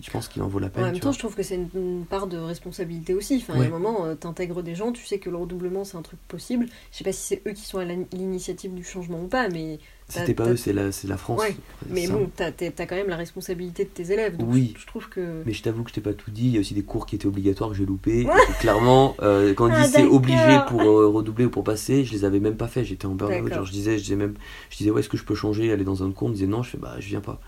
je pense qu'il en vaut la En peine. même tu temps, vois. je trouve que c'est une, une part de responsabilité aussi. Enfin, Ouais. un moment, euh, t'intègres des gens, tu sais que le redoublement c'est un truc possible. Je sais pas si c'est eux qui sont à l'initiative du changement ou pas, mais C'était pas eux, c'est la, c'est la France. Ouais, mais bon, t'as t'as quand même la responsabilité de tes élèves. Donc Oui. je, je trouve que. Mais je t'avoue que je t'ai pas tout dit. Il y a aussi des cours qui étaient obligatoires que j'ai loupés. Clairement, euh, quand ils Ah, c'est obligé pour euh, redoubler ou pour passer, je les avais même pas fait. J'étais en burn-out. Genre, je disais, je disais même, je disais, ouais, est-ce que je peux changer, aller dans un autre cours? On me disait non. Je fais, bah, je viens pas.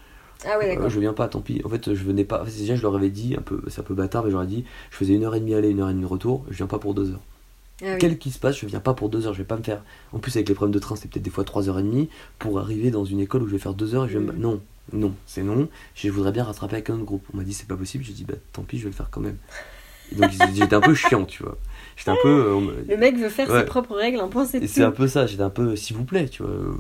Ah Euh, d'accord. je viens pas, tant pis. En fait, je venais pas. En fait, déjà, je leur avais dit, un peu, c'est un peu bâtard, mais j'aurais dit, je faisais une heure et demie aller, une heure et demie retour. Je viens pas pour deux heures. Ah oui. Quel qu'il se passe, je viens pas pour deux heures. Je vais pas me faire. En plus, avec les problèmes de train, c'est peut-être des fois trois heures et demie pour arriver dans une école où je vais faire deux heures. Et je vais me- Mm. Non, non, c'est non. Je voudrais bien rattraper avec un autre groupe. On m'a dit, c'est pas possible. J'ai dit, bah tant pis, je vais le faire quand même. Et donc, j'étais un peu chiant, tu vois. J'étais un peu. euh, Le mec veut faire Ouais. ses propres règles, un point c'est tout. c'est un peu ça, j'étais un peu, s'il vous plaît, tu vois. euh,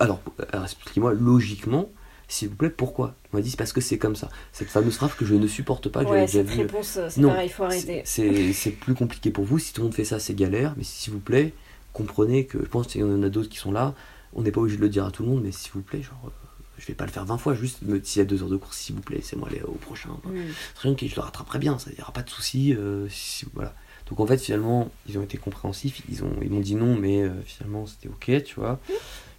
Alors, alors, expliquez-moi logiquement, s'il vous plaît, pourquoi? On m'a dit, c'est parce que c'est comme ça. Cette fameuse phrase que je ne supporte pas, que Ouais, j'avais déjà cette vu. réponse, euh, c'est Non, pareil, il faut arrêter. C'est plus compliqué pour vous. Si tout le monde fait ça, c'est galère. Mais s'il vous plaît, comprenez que je pense qu'il y en a d'autres qui sont là. On n'est pas obligé de le dire à tout le monde, mais s'il vous plaît, genre, euh, je vais pas le faire 20 fois. Juste, me- s'il y a deux heures de course, s'il vous plaît, c'est moi aller au prochain. Mm. Rien que je le rattraperai bien, ça n'y aura pas de souci. euh, si- voilà. Donc en fait, finalement, ils ont été compréhensifs. Ils ont, ils m'ont dit non, mais euh, finalement, c'était ok, tu vois.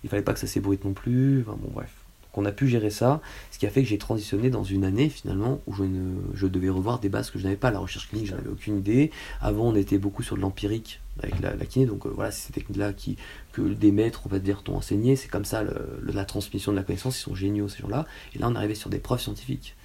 Il fallait pas que ça s'ébruite non plus. Enfin bon, bref. Donc on a pu gérer ça, ce qui a fait que j'ai transitionné dans une année finalement où je, ne, devais revoir des bases que je n'avais pas. La recherche clinique, je n'avais aucune idée. Avant, on était beaucoup sur de l'empirique avec la, kiné, donc euh, voilà, c'est ces techniques-là que des maîtres, on va dire, t'ont enseigné. C'est comme ça la transmission de la connaissance, ils sont géniaux ces gens-là. Et là, on arrivait sur des preuves scientifiques.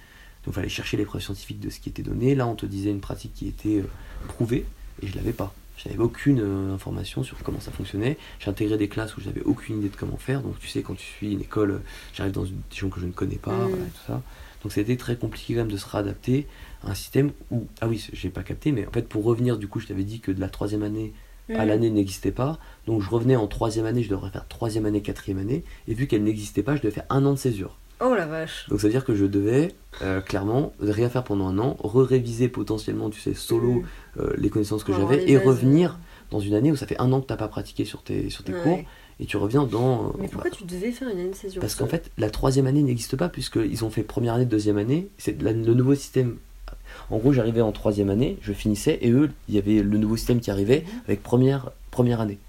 Donc il fallait chercher les preuves scientifiques de ce qui était donné. Là, on te disait une pratique qui était euh, prouvée, et je l'avais pas. Je n'avais aucune euh, information sur comment ça fonctionnait. J'ai intégré des classes où je n'avais aucune idée de comment faire. Donc tu sais, quand tu suis une école, j'arrive dans une région que je ne connais pas, Mm. voilà, tout ça. Donc c'était très compliqué quand même de se réadapter à un système où, ah oui, j'ai pas capté, mais en fait pour revenir, du coup, je t'avais dit que de la troisième année à Mm. l'année n'existait pas. Donc je revenais en troisième année, je devrais faire troisième année, quatrième année. Et vu qu'elle n'existait pas, je devais faire un an de césure. Oh la vache. Donc ça veut dire que je devais euh, clairement rien faire pendant un an, re-réviser potentiellement, tu sais, solo Mm. euh, les connaissances que j'avais et bases, revenir dans une année où ça fait un an que t'as pas pratiqué sur tes, sur tes Ouais. cours et tu reviens dans. euh, Mais pourquoi bah, tu devais faire une année de césure Parce qu'en fait, la troisième année n'existe pas puisqu'ils ont fait première année, deuxième année. C'est le nouveau système. En gros, j'arrivais en troisième année, je finissais et eux, il y avait le nouveau système qui arrivait Mhm. avec première, première année.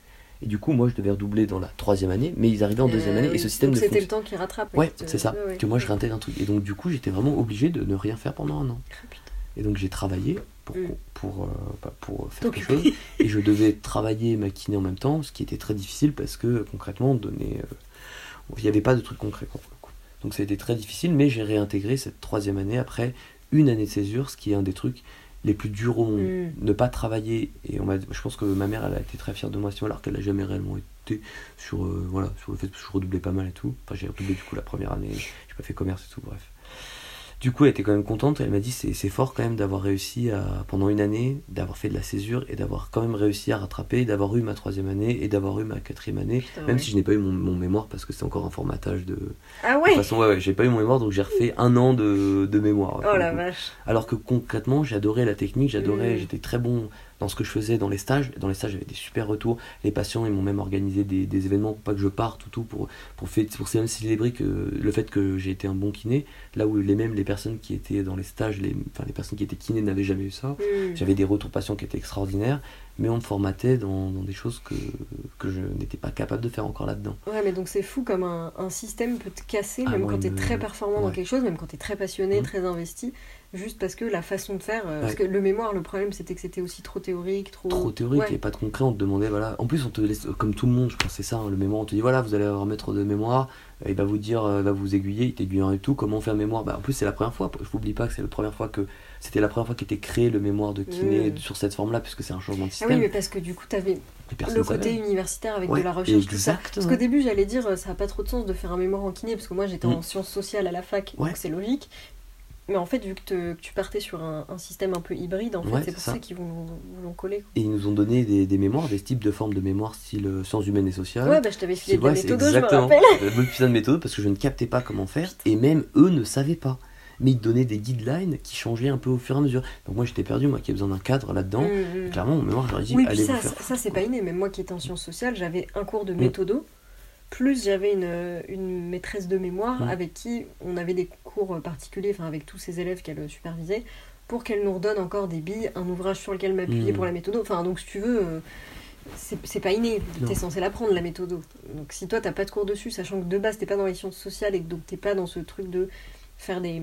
Et du coup, moi, je devais redoubler dans la troisième année, mais ils arrivaient en deuxième Euh, année et ce système Donc c'était le temps qui rattrape. Ouais, c'est ça. euh, ouais, Que moi, je réintègre un truc. Et donc, du coup, j'étais vraiment obligé de ne rien faire pendant un an. Ah. Et donc j'ai travaillé pour, Mm. pour, euh, bah, pour faire quelque chose. Et je devais travailler et maquiner en même temps, ce qui était très difficile parce que concrètement, donner, euh, il n'y avait pas de truc concret. quoi, pour le coup. Donc ça a été très difficile, mais j'ai réintégré cette troisième année après une année de césure, ce qui est un des trucs les plus durs au monde. Mm. Ne pas travailler, et on m'a- je pense que ma mère elle a été très fière de moi alors qu'elle n'a jamais réellement été sur, euh, voilà, sur le fait que je redoublais pas mal et tout. Enfin j'ai redoublé du coup la première année, j'ai pas fait commerce et tout, bref. Du coup, elle était quand même contente. Elle m'a dit c'est c'est fort quand même d'avoir réussi à, pendant une année, d'avoir fait de la césure et d'avoir quand même réussi à rattraper, d'avoir eu ma troisième année et d'avoir eu ma quatrième année. Putain, même ouais. si je n'ai pas eu mon, mon mémoire parce que c'est encore un formatage de. Ah De ouais toute façon, ouais, ouais, j'ai pas eu mon mémoire donc j'ai refait un an de, de mémoire. Oh la vache. Alors que concrètement, j'adorais la technique, j'adorais, Mm. j'étais très bon dans ce que je faisais dans les stages. Dans les stages, j'avais des super retours. Les patients, ils m'ont même organisé des, des événements pour pas que je parte, tout, tout pour pour fait, pour célébrer que le fait que j'ai été un bon kiné. Là où les mêmes les personnes qui étaient dans les stages, les, enfin les personnes qui étaient kinés n'avaient jamais eu ça. Hmm. J'avais des retours patients qui étaient extraordinaires, mais on me formatait dans, dans des choses que, que je n'étais pas capable de faire encore là-dedans. Ouais, mais donc c'est fou comme un, un système peut te casser, Ah, même moi, quand t'es me- très performant dans quelque chose, même quand t'es très passionné, Mhm. très investi, juste parce que la façon de faire. euh, Parce que le mémoire, le problème c'était que c'était aussi trop théorique, trop. trop théorique Ouais. et pas de concret. On te demandait, voilà. En plus, on te laisse, comme tout le monde, je pense, c'est ça, hein, le mémoire. On te dit, voilà, vous allez maître de mémoire, il va vous dire, euh, il va vous aiguiller, il t'aiguille et tout, comment faire mémoire? Bah, en plus, c'est la première fois, je n'oublie pas que c'est la première fois que c'était la première fois qu'était créé le mémoire de kiné sur cette forme-là, puisque c'est un changement de Ah système. oui, mais parce que du coup Et personne le savait. côté universitaire avec Ouais, de la recherche, tout ça. Parce qu'au début, j'allais dire, euh, ça n'a pas trop de sens de faire un mémoire en kiné, parce que moi j'étais en Mm. sciences sociales à la fac, Ouais. donc c'est logique. Mais en fait, vu que, te- que tu partais sur un, un système un peu hybride, en fait, Ouais, c'est pour ça. ça, qu'ils vous l'ont collé. quoi. Et ils nous ont donné des, des mémoires, des types de formes de mémoire style euh, sciences humaines et sociales. Ouais, bah je t'avais filé C'est de la c'est méthode, je me exactement rappelle. putain de méthode parce que je ne captais pas comment faire et même eux ne savaient pas. Mais ils donnaient des guidelines qui changeaient un peu au fur et à mesure. Donc moi j'étais perdu, moi qui ai besoin d'un cadre là-dedans. Mm, mm. Clairement, mon mémoire, j'aurais dit, Oui, puis allez ça, vous faire. ça, ça, c'est pas inné. Même moi qui étais en sciences sociales, j'avais un cours de Mm. méthodo, plus j'avais une, une maîtresse de mémoire avec qui on avait des cours particuliers, enfin avec tous ces élèves qu'elle supervisait, pour qu'elle nous redonne encore des billes, un ouvrage sur lequel m'appuyer Mm. pour la méthodo. Enfin, donc si tu veux, euh, c'est pas inné. T'es censé l'apprendre la méthodo. Donc si toi t'as pas de cours dessus, sachant que de base t'es pas dans les sciences sociales et que donc t'es pas dans ce truc de faire des,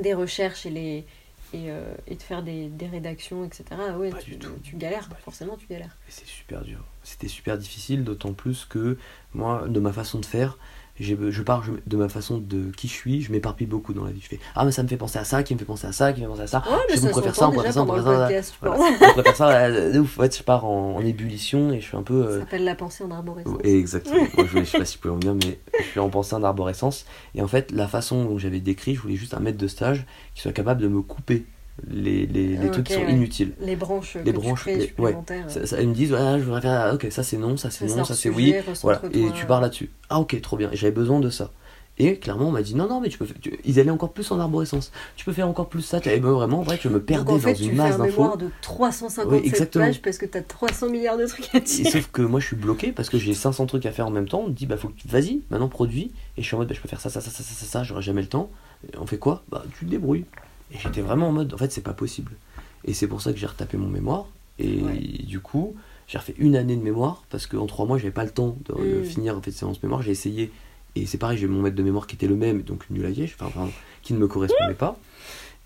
des recherches et les. Et, euh, et de faire des, des rédactions, etc. Ah ouais, Pas tu, du tout. tu galères, Pas forcément tu galères. C'est super dur. C'était super difficile, d'autant plus que moi, de ma façon de faire, je pars de ma façon de qui je suis, je m'éparpille beaucoup dans la vie. Je fais Ah, mais ça me fait penser à ça, qui me fait penser à ça, qui me fait penser à ça. Ouais, je préfère ça, on préfère ça, on préfère ça. podcast, Voilà. on préfère ça, de ouf. En fait, je pars en, en ébullition et je suis un peu. Ça euh, s'appelle la pensée en arborescence. Et Exactement. Moi, je, je sais pas si vous pouvez en dire, mais je suis en pensée en arborescence. Et en fait, la façon dont j'avais décrit, je voulais juste un maître de stage qui soit capable de me couper les, les, les Ah, trucs qui sont ouais. inutiles. Les branches Les que branches, tu crées les- supplémentaires. Ça, ça- ils me disent, voilà, je voudrais faire, ah, ok, ça c'est non, ça c'est non, ça c'est oui. Voilà. Et tu pars là-dessus. Ah, ok, trop bien. J'avais besoin de ça. Et clairement, on m'a dit, non, non, mais tu peux faire. tu- Ils allaient encore plus en arborescence. Tu peux faire encore plus ça. Et ben, vraiment, en vrai, je me Donc, perdais en fait, dans tu une masse un d'infos. mémoire de 357 Oui, pages parce que t'as 300 milliards de trucs à Et dire. sauf que moi je suis bloqué parce que j'ai 500 trucs à faire en même temps. On me dit bah faut que tu vas-y, maintenant produis. Et je suis en mode bah, je peux faire ça, ça, ça, ça, ça, ça, ça, j'aurai jamais le temps. Et on fait quoi? Bah tu te débrouilles. Et j'étais vraiment en mode en fait c'est pas possible. Et c'est pour ça que j'ai retapé mon mémoire. Et Ouais. du coup j'ai refait une année de mémoire parce qu'en trois mois j'avais pas le temps de, de Mm. finir en fait séance mémoire. J'ai essayé et c'est pareil j'ai mon maître de mémoire qui était le même donc nul à Liège, enfin pardon, qui ne me correspondait pas.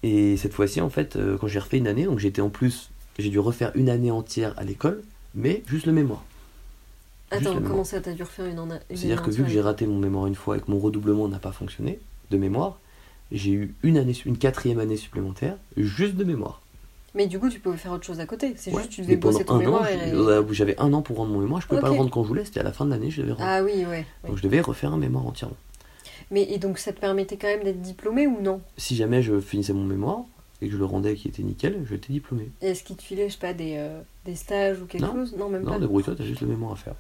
Et cette fois-ci en fait euh, quand j'ai refait une année donc j'étais en plus j'ai dû refaire une année entière à l'école mais juste le mémoire. Juste Attends, comment ça t'as dû refaire une en une C'est-à-dire que vu que j'ai raté mon mémoire une fois et que mon redoublement n'a pas fonctionné de mémoire, j'ai eu une année, une quatrième année supplémentaire juste de mémoire. Mais du coup, tu pouvais faire autre chose à côté. C'est Ouais. juste tu devais Mais bosser ton mémoire et. euh, j'avais un an pour rendre mon mémoire, je pouvais pas Ok. le rendre quand je voulais, c'était à la fin de l'année, je devais rendre. Ah oui, ouais. Donc je devais refaire un mémoire entièrement. Mais et donc ça te permettait quand même d'être diplômé ou non? Si jamais je finissais mon mémoire et que je le rendais qui était nickel, je étais diplômé. Et Est-ce qu'il te filait, je sais pas, des, euh, des stages ou quelque Non. chose? Non, même Non, pas. débrouille-toi, t'as juste le mémoire à faire.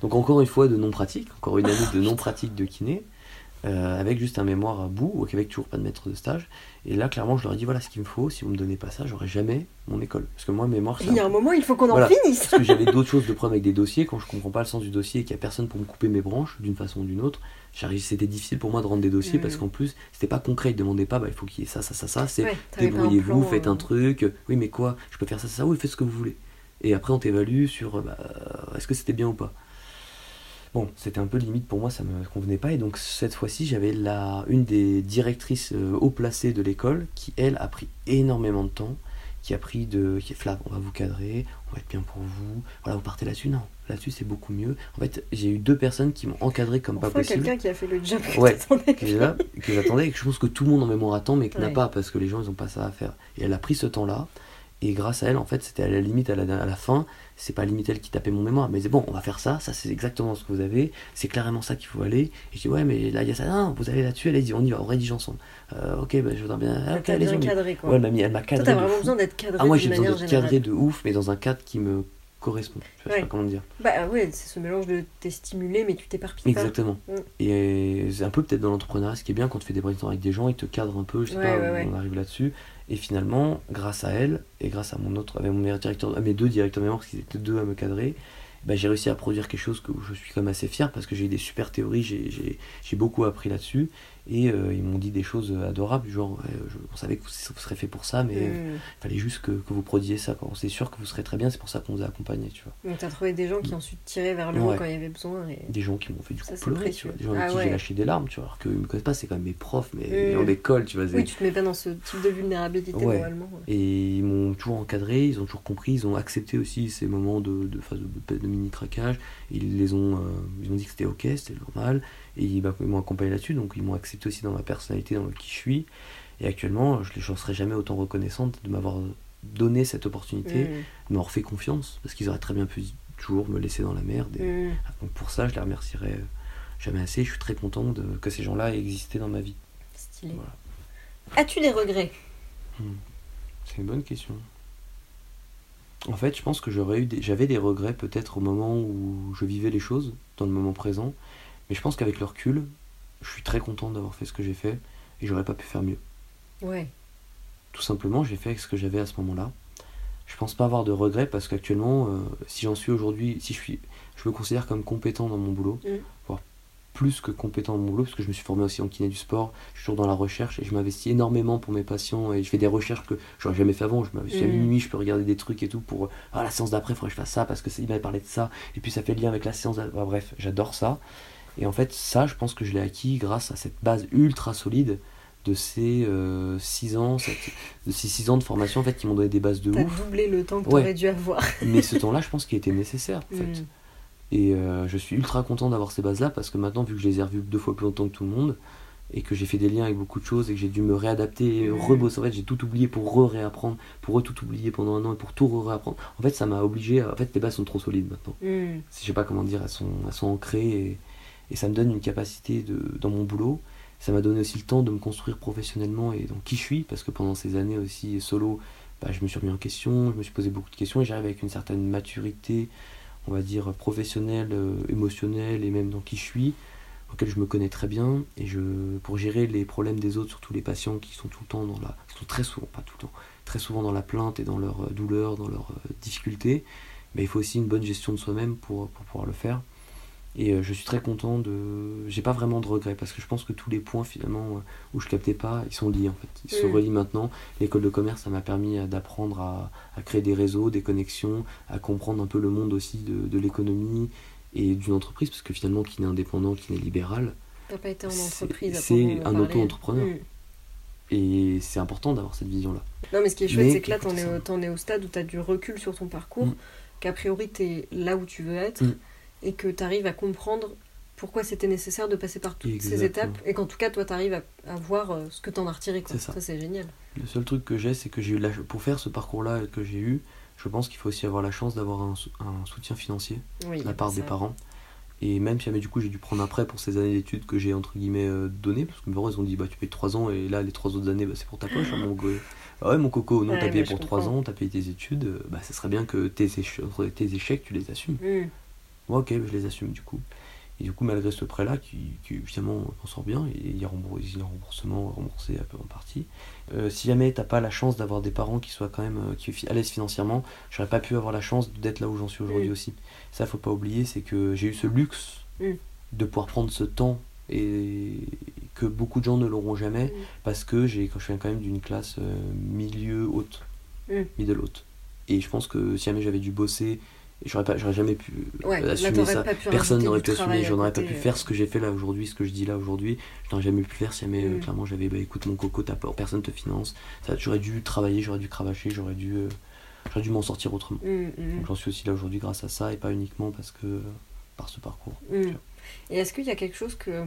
Donc encore une fois de non-pratique, encore une année de non-pratique de kiné, euh, avec juste un mémoire à bout, ou avec toujours pas de maître de stage. Et là, clairement, je leur ai dit, voilà ce qu'il me faut, si vous me donnez pas ça, j'aurai jamais mon école. Parce que moi, mémoire, Il y a un moment, il faut qu'on en finisse Parce que j'avais d'autres choses de problème avec des dossiers, quand je comprends pas le sens du dossier et qu'il y a personne pour me couper mes branches d'une façon ou d'une autre, c'était difficile pour moi de rendre des dossiers Mm. parce qu'en plus, c'était pas concret, ils demandaient pas, bah, il faut qu'il y ait ça, ça, ça, ça, c'est Ouais, débrouillez-vous, faites euh, un truc, oui, mais quoi, je peux faire ça, ça, ça, oui, faites ce que vous voulez. Et après, on t'évalue sur, euh, bah, est-ce que c'était bien ou pas? Bon, c'était un peu limite pour moi, ça me convenait pas. Et donc, cette fois-ci, j'avais la, une des directrices euh, haut placées de l'école qui, elle, a pris énormément de temps, qui a pris de. qui est Flav, on va vous cadrer, on va être bien pour vous. Voilà, vous partez là-dessus. Non, là-dessus, c'est beaucoup mieux. En fait, j'ai eu deux personnes qui m'ont encadré comme pas Enfin, possible. quelqu'un qui a fait le job que Ouais. que j'attendais et que je pense que tout le monde en mémoire attend mais qui n'a pas parce que les gens ils ont pas ça à faire et elle a pris ce temps là Et grâce à elle, en fait, c'était à la limite, à la, à la fin, c'est pas limite elle qui tapait mon mémoire, mais c'est bon, on va faire ça, ça c'est exactement ce que vous avez, c'est clairement ça qu'il faut aller. Et je dis, ouais, mais là il y a ça, non, vous allez là-dessus, elle a dit, on y va, on rédige ensemble. Euh, ok, bah, je voudrais bien. Elle ok, t'a allez-y, cadré, quoi. Ouais, elle m'a mis- elle m'a Toi, cadré. t'as de vraiment besoin d'être cadré Ah, moi j'ai besoin d'être générale. cadré de ouf, mais dans un cadre qui me correspond. Je sais Ouais. pas comment dire. Bah ouais, c'est ce mélange de t'es stimulé, mais tu t'éparpilles pas. Exactement. Mm. Et c'est un peu peut-être dans l'entrepreneuriat, ce qui est bien quand tu fais des brainstorms avec des gens, ils te cadrent un peu, je sais Ouais, pas, ouais. on arrive là-dessus. Et finalement, grâce à elle, et grâce à mon autre, avec mon directeur, mes deux directeurs mémoire, parce qu'ils étaient deux à me cadrer, bah, j'ai réussi à produire quelque chose que je suis quand même assez fier parce que j'ai eu des super théories, j'ai beaucoup appris là-dessus. Et euh, ils m'ont dit des choses adorables, genre, ouais, je- on savait que vous, vous serez fait pour ça, mais il Mm. fallait juste que, que vous produisiez ça. quoi. On est sûr que vous serez très bien, c'est pour ça qu'on vous a accompagné, tu vois. Donc t'as trouvé des gens qui ensuite tiraient vers le haut Ouais. quand il y avait besoin. Et... Des gens qui m'ont fait du Ça, coup pleurer, tu vois. Des gens avec Ah qui ouais. j'ai lâché des larmes, tu vois. Alors qu'ils me connaissent pas, c'est quand même mes profs, mais Mm. les gens d'école, tu vois. Oui, tu te mets pas dans ce type de vulnérabilité Ouais. normalement. Et ils m'ont toujours encadré, ils ont toujours compris, ils ont accepté aussi ces moments de, de, phase de, de mini craquage. Ils les ont, euh, ils ont dit que c'était ok, c'était normal, et ils, m'ont accompagné là-dessus, donc ils m'ont accepté aussi dans ma personnalité, dans qui je suis. Et actuellement, je ne serai jamais autant reconnaissante de m'avoir donné cette opportunité, Mm. de m'avoir fait confiance, parce qu'ils auraient très bien pu toujours me laisser dans la merde. Et, Mm. Donc pour ça, je les remercierai euh, jamais assez. Je suis très content de, que ces gens-là aient existé dans ma vie. Stylé. Voilà. As-tu des regrets? C'est une bonne question. En fait, je pense que j'aurais eu j'avais des regrets peut-être au moment où je vivais les choses, dans le moment présent. Mais je pense qu'avec le recul, je suis très content d'avoir fait ce que j'ai fait et j'aurais pas pu faire mieux. Ouais. Tout simplement, j'ai fait ce que j'avais à ce moment-là. Je pense pas avoir de regrets parce qu'actuellement, euh, si j'en suis aujourd'hui, si je suis, je me considère comme compétent dans mon boulot, Mm. voire plus que compétent dans mon boulot, parce que je me suis formé aussi en kiné du sport, je suis toujours dans la recherche et je m'investis énormément pour mes patients et je fais des recherches que j'aurais jamais fait avant. Je m'investis à Mm. minuit, je peux regarder des trucs et tout pour ah la séance d'après, il faudrait que je fasse ça parce que il m'avait parlé de ça et puis ça fait le lien avec la séance. Enfin, bref, j'adore ça. Et en fait, ça, je pense que je l'ai acquis grâce à cette base ultra solide de ces 6 ans, cette- de ces 6 ans de formation en fait qui m'ont donné des bases de T'as ouf. doublé le temps que Ouais. t'aurais dû avoir. Mais ce temps-là, je pense qu'il était nécessaire en fait. Mm. Et euh, je suis ultra content d'avoir ces bases-là parce que maintenant, vu que je les ai revues deux fois plus longtemps que tout le monde et que j'ai fait des liens avec beaucoup de choses et que j'ai dû me réadapter, Mhm. rebosser, en fait, j'ai tout oublié pour re-réapprendre, pour re-tout oublier pendant un an et pour tout re-réapprendre. En fait, ça m'a obligé. à- En fait, les bases sont trop solides maintenant. Mm. Je sais pas comment dire, elles sont, elles sont ancrées et, et ça me donne une capacité de, dans mon boulot. Ça m'a donné aussi le temps de me construire professionnellement et dans qui je suis parce que pendant ces années aussi solo, bah, je me suis remis en question, je me suis posé beaucoup de questions et j'arrive avec une certaine maturité, on va dire professionnelle, euh, émotionnelle et même dans qui je suis, auquel je me connais très bien et je pour gérer les problèmes des autres, surtout les patients qui sont tout le temps dans la, sont très souvent, pas tout le temps, très souvent dans la plainte et dans leur euh, douleur, dans leurs euh, difficultés, mais il faut aussi une bonne gestion de soi-même pour, pour pouvoir le faire. Et euh, je suis très content de. J'ai pas vraiment de regrets parce que je pense que tous les points finalement euh, où je captais pas, ils sont liés en fait. Ils se Mm. relient maintenant. L'école de commerce, ça m'a permis euh, d'apprendre à, à créer des réseaux, des connexions, à comprendre un peu le monde aussi de, de l'économie et d'une entreprise parce que finalement, qui n'est indépendant, qui n'est libéral, T'as pas été en entreprise à c'est un auto-entrepreneur. Mm. et c'est important d'avoir cette vision-là. Non, mais ce qui est chouette, c'est que là, t'en es, au- t'en es au stade où t'as du recul sur ton parcours, Mm. qu'a priori, t'es là où tu veux être. Et que t'arrives à comprendre pourquoi c'était nécessaire de passer par toutes ces étapes, et qu'en tout cas, toi, t'arrives à, à voir euh, ce que t'en as retiré. quoi. Ça. c'est génial. Le seul truc que j'ai, c'est que j'ai eu la... pour faire ce parcours-là que j'ai eu, je pense qu'il faut aussi avoir la chance d'avoir un, sou- un soutien financier. Oui, de la part des parents. Et même si jamais du coup j'ai dû prendre un prêt pour ces années d'études que j'ai entre guillemets euh, données, parce que mes parents ils ont dit bah tu payes 3 ans et là les 3 autres années bah, c'est pour ta poche, hein, mon go. Ah ouais mon coco, non Ouais, t'as payé pour 3 comprends. ans, t'as payé tes études, euh, bah ça serait bien que tes, éche- entre tes échecs tu les assumes. Mm. Moi ok je les assume du coup. Et du coup malgré ce prêt là qui, qui finalement on sort bien, il y a a remboursement remboursé un peu en partie. Euh, si jamais t'as pas la chance d'avoir des parents qui soient quand même euh, qui à l'aise financièrement, j'aurais pas pu avoir la chance d'être là où j'en suis aujourd'hui Mm. aussi. Ça faut pas oublier, c'est que j'ai eu ce luxe Mm. de pouvoir prendre ce temps et que beaucoup de gens ne l'auront jamais Mm. parce que j'ai quand je viens quand même d'une classe euh, milieu haute, middle haute. Et je pense que si jamais j'avais dû bosser, j'aurais pas j'aurais jamais pu euh, Ouais, assumer ça. pu Personne n'aurait pu assumer, travail à j'en aurais pas pu euh. faire ce que j'ai fait là aujourd'hui, ce que je dis là aujourd'hui. Je n'aurais jamais pu le faire si jamais euh, Mm. clairement j'avais bah écoute mon coco t'as peur, personne te finance. Ça j'aurais dû travailler, j'aurais dû cravacher, j'aurais dû euh, j'aurais dû m'en sortir autrement. Mm, mm, Donc j'en suis aussi là aujourd'hui grâce à ça et pas uniquement parce que par ce parcours. mm. Et est-ce qu'il y a quelque chose que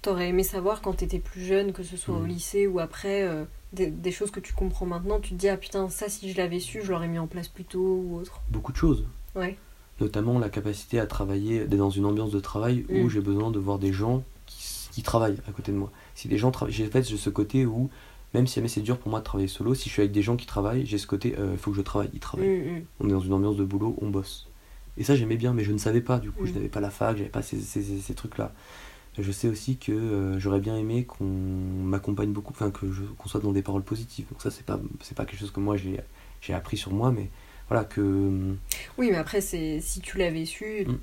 t'aurais aimé savoir quand t'étais plus jeune, que ce soit au lycée ou après, des, des choses que tu comprends maintenant, tu te dis, ah putain, ça, si je l'avais su, je l'aurais mis en place plus tôt ou autre? Beaucoup de choses. Ouais. Notamment la capacité à travailler, d'être dans une ambiance de travail où Mm. j'ai besoin de voir des gens qui, qui travaillent à côté de moi. Si des gens travaillent, j'ai en fait ce côté où, même si jamais c'est dur pour moi de travailler solo, si je suis avec des gens qui travaillent, j'ai ce côté, il faut que je travaille, ils travaillent. Mm, mm. On est dans une ambiance de boulot, on bosse. Et ça, j'aimais bien, mais je ne savais pas, du coup, je n'avais pas la fac, j'avais pas ces, ces- ces- ces trucs-là. Je sais aussi que euh, j'aurais bien aimé qu'on m'accompagne beaucoup, enfin, qu'on soit dans des paroles positives. Donc ça, c'est pas, pas quelque chose que moi j'ai appris sur moi, mais voilà, que... hum, Oui, mais après, c'est si tu l'avais su, Mm.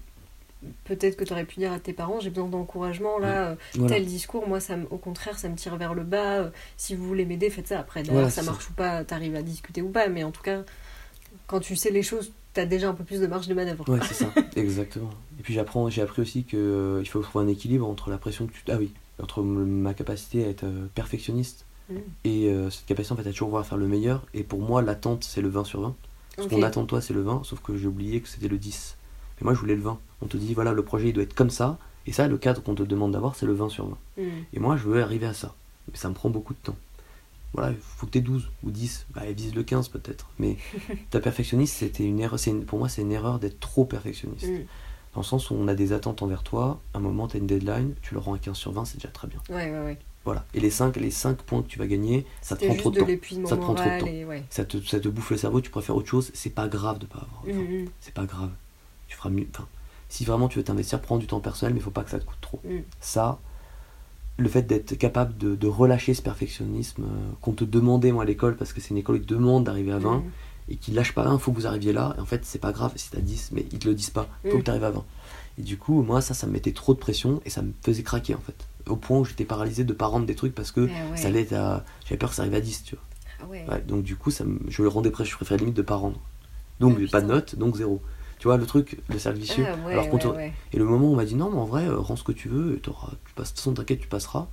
peut-être que tu aurais pu dire à tes parents j'ai besoin d'encouragement, là, euh, Voilà. tel discours, moi, ça, au contraire, ça me tire vers le bas. euh, si vous voulez m'aider, faites ça. Après, d'ailleurs, Voilà, ça marche ou pas, t'arrives à discuter ou pas, mais en tout cas, quand tu sais les choses, t'as déjà un peu plus de marge de manœuvre. Ouais, c'est ça, exactement. Et puis j'apprends, j'ai appris aussi que euh, il faut trouver un équilibre entre la pression que tu... Ah oui, entre ma capacité à être euh, perfectionniste Mm. et euh, cette capacité en fait à toujours vouloir faire le meilleur. Et pour moi, l'attente, c'est le 20 sur 20. Ce Ok. qu'on attend de toi, c'est le 20, sauf que j'ai oublié que c'était le 10. Mais moi, je voulais le 20. On te dit, voilà, le projet, il doit être comme ça. Et ça, le cadre qu'on te demande d'avoir, c'est le 20 sur 20. Mm. Et moi, je veux arriver à ça. Mais ça me prend beaucoup de temps. Voilà, il faut que tu 12 ou 10. Bah, vise le 15 peut-être. Mais ta perfectionniste, c'était une erreur. c'est une- pour moi, c'est une erreur d'être trop perfectionniste. Mm. Dans le sens où on a des attentes envers toi. À un moment, tu as une deadline, tu le rends à 15 sur 20, c'est déjà très bien. Ouais, ouais, ouais. Voilà. Et les 5, les 5 points que tu vas gagner, ça te prend trop de de temps. Ça te prend trop de temps. et ouais. Ça te, ça te bouffe le cerveau, tu préfères autre chose. C'est pas grave de pas avoir. le 20. Mm, mm. C'est pas grave. Tu feras mieux. Enfin, si vraiment tu veux t'investir, prends du temps personnel, mais il faut pas que ça te coûte trop. Mm. Ça, le fait d'être capable de, de relâcher ce perfectionnisme euh, qu'on te demandait, moi, à l'école, parce que c'est une école qui te demande d'arriver à 20, Mm. et qui lâche pas, il faut que vous arriviez là, et en fait, c'est pas grave si t'as 10, mais ils te le disent pas, il faut Mm. que tu arrives à 20. Et du coup, moi, ça, ça me mettait trop de pression, et ça me faisait craquer, en fait. Au point où j'étais paralysé de pas rendre des trucs parce que Ah ouais. ça allait à... J'avais peur que ça arrive à 10, tu vois. Ah ouais. Ouais, donc du coup, ça me- je le rendais presque, je préférais limite de pas rendre. Donc Ah, pas de note, donc zéro. Tu vois le truc, le cercle vicieux. Ah Alors. Et le moment où on m'a dit non, mais en vrai, euh, rends ce que tu veux, et t'auras- tu passes, de toute façon, t'inquiète, tu passeras.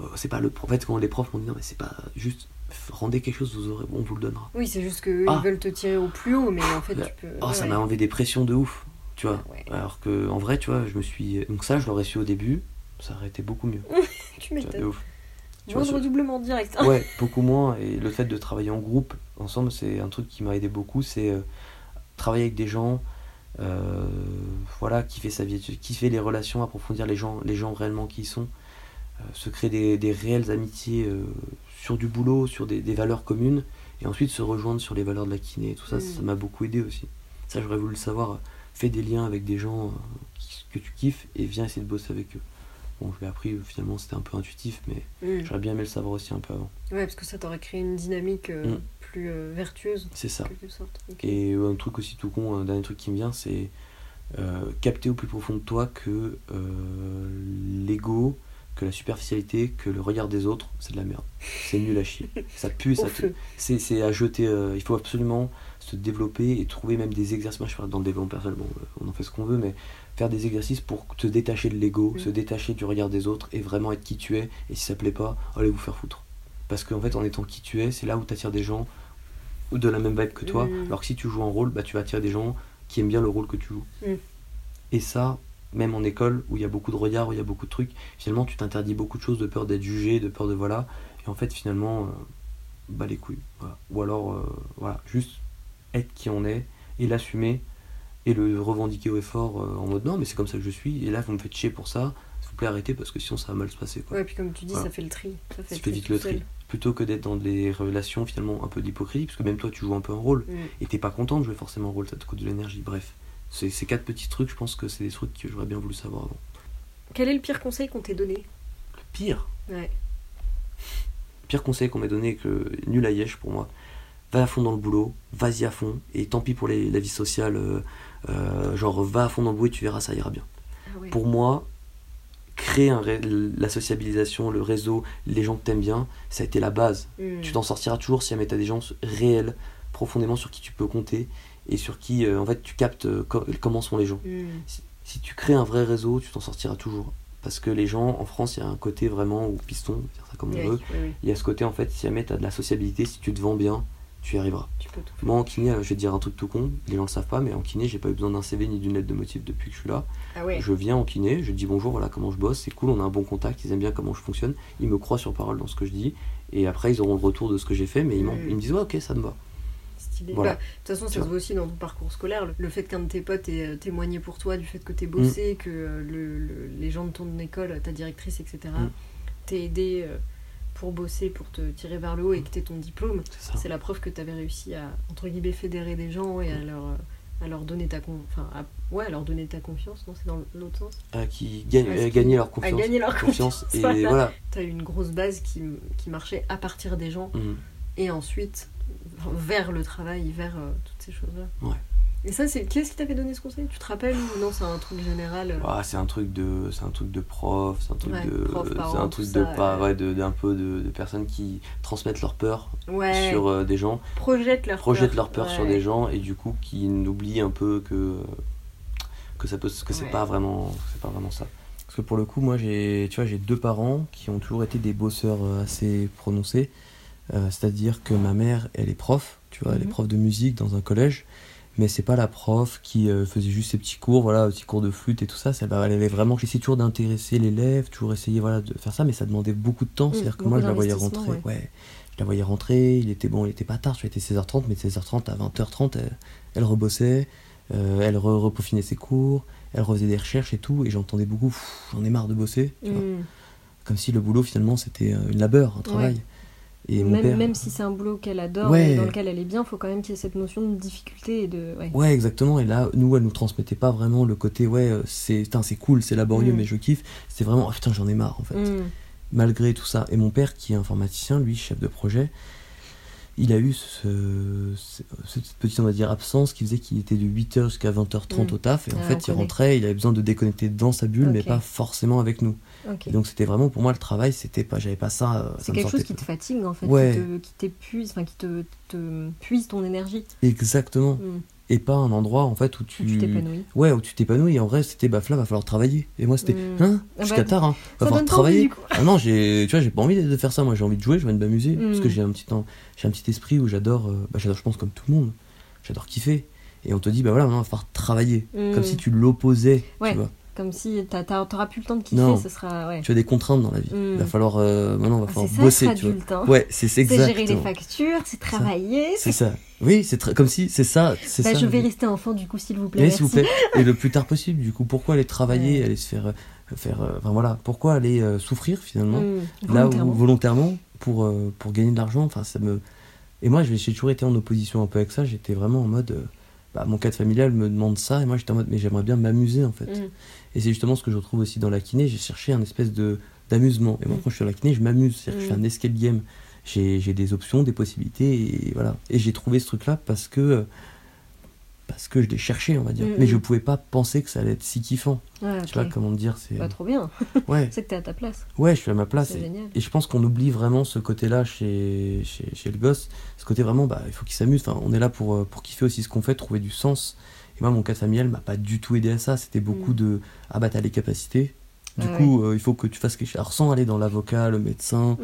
Euh, c'est pas le. En fait, quand les profs m'ont dit non, mais c'est pas juste, rendez quelque chose, vous aurez, on vous le donnera. Oui, c'est juste qu'eux, Ah. ils veulent te tirer au plus haut, mais en fait, Là- tu peux. Oh, ouais, ça m'a enlevé des pressions de ouf, tu vois. Ouais. Alors que en vrai, tu vois, je me suis. Donc ça, je l'aurais su au début, ça aurait été beaucoup mieux. Tu de m'étonnes. ouf. Tu vois, Moindre ce- doublement direct. Ouais, beaucoup moins. Et le fait de travailler en groupe, ensemble, c'est un truc qui m'a aidé beaucoup. C'est euh, travailler avec des gens, euh, voilà, kiffer sa vie, kiffer les relations, approfondir les gens, les gens réellement qui y sont, euh, se créer des, des réelles amitiés euh, sur du boulot, sur des, des valeurs communes, et ensuite se rejoindre sur les valeurs de la kiné. Tout ça, Mm. ça m'a beaucoup aidé aussi. Ça, j'aurais voulu le savoir. Fais des liens avec des gens qui- que tu kiffes et viens essayer de bosser avec eux. Bon, je l'ai appris, finalement, c'était un peu intuitif, mais Mm. j'aurais bien aimé le savoir aussi un peu avant. Ouais, parce que ça t'aurait créé une dynamique euh, Mm. plus euh, vertueuse, C'est ça. quelque sorte. Et euh, un truc aussi tout con, un dernier truc qui me vient, c'est capter au plus profond de toi que l'ego, que la superficialité, que le regard des autres, c'est de la merde. C'est nul à chier. Ça pue, ça te- c'est à jeter. euh, il faut absolument se développer et trouver même des exercices. Moi, je parle dans le développement personnel, bon, on en fait ce qu'on veut, mais faire des exercices pour te détacher de l'ego, Mm. se détacher du regard des autres et vraiment être qui tu es. Et si ça plaît pas, allez vous faire foutre. Parce qu'en fait, en étant qui tu es, c'est là où tu attires des gens de la même vibe que toi. Mm. Alors que si tu joues un rôle, bah, tu vas attirer des gens qui aiment bien le rôle que tu joues. Mm. Et ça, même en école, où il y a beaucoup de regards, où il y a beaucoup de trucs, finalement, tu t'interdis beaucoup de choses de peur d'être jugé, de peur de voilà. Et en fait, finalement, euh, bah les couilles. voilà. Ou alors, euh, voilà, juste être qui on est et l'assumer et le revendiquer au effort euh, en mode non, mais c'est comme ça que je suis. Et là, vous me faites chier pour ça. S'il vous plaît, arrêtez parce que sinon, ça va mal se passer. Quoi. Ouais, puis comme tu dis, Voilà. ça fait le tri. Ça fait fais tri vite le tri. seul. Plutôt que d'être dans des relations finalement un peu d'hypocrisie, parce que même toi, tu joues un peu un rôle Mm. et t'es pas content de jouer forcément un rôle, ça te coûte de l'énergie. Bref, ces quatre petits trucs, je pense que c'est des trucs que j'aurais bien voulu savoir avant. Quel est le pire conseil qu'on t'ait donné? Le pire, Ouais. pire conseil qu'on m'ait donné que nul à Yesh pour moi. Va à fond dans le boulot, vas-y à fond, et tant pis pour les- la vie sociale, euh, euh, genre va à fond dans le et tu verras, ça ira bien. Ah ouais. Pour moi, créer un la sociabilisation, le réseau, les gens que t'aimes bien, ça a été la base. Mm. Tu t'en sortiras toujours si jamais t'as des gens réels, profondément sur qui tu peux compter, et sur qui, euh, en fait, tu captes euh, co- comment sont les gens. Mm. si, si tu crées un vrai réseau, tu t'en sortiras toujours. Parce que les gens, en France, il y a un côté vraiment, ou piston, on dire ça comme on Oui, veut, oui, oui. il y a ce côté, en fait, si jamais tu as de la sociabilité, si tu te vends bien, tu y arriveras. Tu peux tout Moi, en kiné, euh, je vais te dire un truc tout con, les gens le savent pas, mais en kiné, j'ai pas eu besoin d'un CV ni d'une lettre de motif depuis que je suis là. Ah ouais. Je viens en kiné, je dis bonjour, voilà comment je bosse, c'est cool, on a un bon contact, ils aiment bien comment je fonctionne, ils me croient sur parole dans ce que je dis, et après ils auront le retour de ce que j'ai fait, mais ils, Mm. ils me disent ouais, ok, ça me va. Stylé. Voilà. Bah, De toute façon, ça se voit aussi dans ton parcours scolaire. Le- Le fait qu'un de tes potes ait euh, témoigné pour toi du fait que Mm. t'aies bossé, que euh, le- le- les gens de ton école, ta directrice, etc., Mm. t'aient aidé euh, pour bosser, pour te tirer vers le haut et que t'aies ton diplôme, C'est la preuve que t'avais réussi à, entre guillemets, fédérer des gens et à Mm. leur, à leur donner ta con- enfin, à- ouais, à leur donner ta confiance. Non, c'est dans l'autre sens. Euh, qui Ouais, qui- gagner leur À confiance. gagner leur confiance. confiance. Et Voilà. voilà. T'as eu une grosse base qui, qui marchait à partir des gens Mm. et ensuite vers le travail, vers euh, toutes ces choses-là. Ouais. Et ça, c'est qui est-ce qui t'avait donné ce conseil? Tu te rappelles ou non C'est un truc général. euh, Ah, c'est un truc de c'est un truc de prof c'est un truc Ouais, de c'est un truc ça, de pas ouais. d'un peu de, de personnes qui transmettent leur peur Ouais. sur euh, des gens Projette leur projettent peur. leur peur sur des gens et du coup qui n'oublient un peu que que ça peut que c'est Ouais. pas vraiment c'est pas vraiment ça parce que pour le coup moi j'ai tu vois j'ai deux parents qui ont toujours été des bosseurs euh, assez prononcés Euh, c'est-à-dire que ma mère elle est prof tu vois elle est Mhm. prof de musique dans un collège mais c'est pas la prof qui euh, faisait juste ses petits cours voilà petits cours de flûte et tout ça. Ça elle avait vraiment essayé toujours d'intéresser l'élève toujours essayer voilà de faire ça mais ça demandait beaucoup de temps. C'est à dire que moi je la voyais rentrer. ouais. je la voyais rentrer. Il était bon il était pas tard. Tu était 16h30 mais de 16h30 à 20h30 elle, elle rebossait euh, elle re- ses cours elle refaisait des recherches et tout. Et j'entendais beaucoup j'en ai marre de bosser tu vois. Mm. comme si le boulot finalement c'était euh, une labeur un travail et même, père même si c'est un boulot qu'elle adore Ouais. et dans lequel elle est bien, faut quand même qu'il y ait cette notion de difficulté et de. Ouais. Ouais, exactement. Et là, nous, elle nous transmettait pas vraiment le côté, ouais, euh, c'est c'est cool, c'est laborieux, Mm. mais je kiffe. C'était vraiment, oh, putain, j'en ai marre, en fait. Mm. Malgré tout ça. Et mon père, qui est informaticien, lui, chef de projet, il a eu ce, ce- cette petite, on va dire, absence qui faisait qu'il était de 8h jusqu'à 20h30 Mm. au taf. Et en Ah, fait, il connaît. rentrait, il avait besoin de déconnecter dans sa bulle, mais pas forcément avec nous. Et donc, c'était vraiment, pour moi, le travail, c'était pas, j'avais pas ça. euh, C'est quelque chose qui te fatigue en fait, Ouais. qui te- qui t'épuise, enfin qui te, te puise ton énergie. Exactement. Mm. Et pas un endroit, en fait, où tu. tu t'épanouis. Ouais, où tu t'épanouis. En vrai, c'était, bah, là, va falloir travailler. Et moi, c'était, Mm. hein, Ah jusqu'à bah, tard, hein. Va falloir travailler. envie du coup. Ah non, j'ai, tu vois, j'ai pas envie de faire ça. Moi, j'ai envie de jouer, j'ai envie de m'amuser. Parce que Mm. j'ai un petit, temps- j'ai un petit esprit où j'adore, euh, bah, j'adore, je pense, comme tout le monde. J'adore kiffer. Et on te dit, bah voilà, maintenant, va falloir travailler. Mm. Comme si tu l'opposais. Ouais. Tu vois. Comme si t'as- t'auras plus le temps de kiffer, Non. ce sera. Ouais. Tu as des contraintes dans la vie. Il va falloir, euh, maintenant, va Ah, falloir c'est bosser, tu vois. hein. Ouais, c'est, c'est C'est gérer les factures, c'est travailler. C'est ça. Oui, c'est comme si, c'est ça, c'est Bah, ça. je vais rester enfant du coup, s'il vous plaît. S'il vous plaît, et le plus tard possible. Du coup, pourquoi aller travailler, Ouais. aller se faire, euh, faire, euh, enfin voilà, pourquoi aller euh, souffrir finalement Mm. là où Volontairement. pour euh, pour gagner de l'argent. Enfin, ça me. Et moi, j'ai toujours été en opposition un peu avec ça. J'étais vraiment en mode, euh, bah, mon cadre familial me demande ça, et moi j'étais en mode, mais j'aimerais bien m'amuser en fait. Mm. Et c'est justement ce que je retrouve aussi dans la kiné. J'ai cherché un espèce de d'amusement. Et moi, Mm. quand je suis à la kiné, je m'amuse. C'est-à-dire que je fais un escape game. J'ai des options, des possibilités, et voilà. Et j'ai trouvé ce truc-là parce que parce que je l'ai cherché, on va dire. Mm, Mais mm. je pouvais pas penser que ça allait être si kiffant. Ouais, Tu vois comment dire C'est Bah, trop bien. ouais, C'est que t'es à ta place. ouais, je suis à ma place. Et, génial. et je pense qu'on oublie vraiment ce côté-là chez, chez, chez le gosse. Ce côté vraiment, bah, il faut qu'il s'amuse. Enfin, on est là pour, euh, pour kiffer aussi ce qu'on fait, trouver du sens. Et moi, mon cadre familial m'a pas du tout aidé à ça. C'était beaucoup Mm. de ah bah t'as les capacités. Du Ah coup, euh, il faut que tu fasses quelque chose. Alors, sans aller dans l'avocat, le médecin.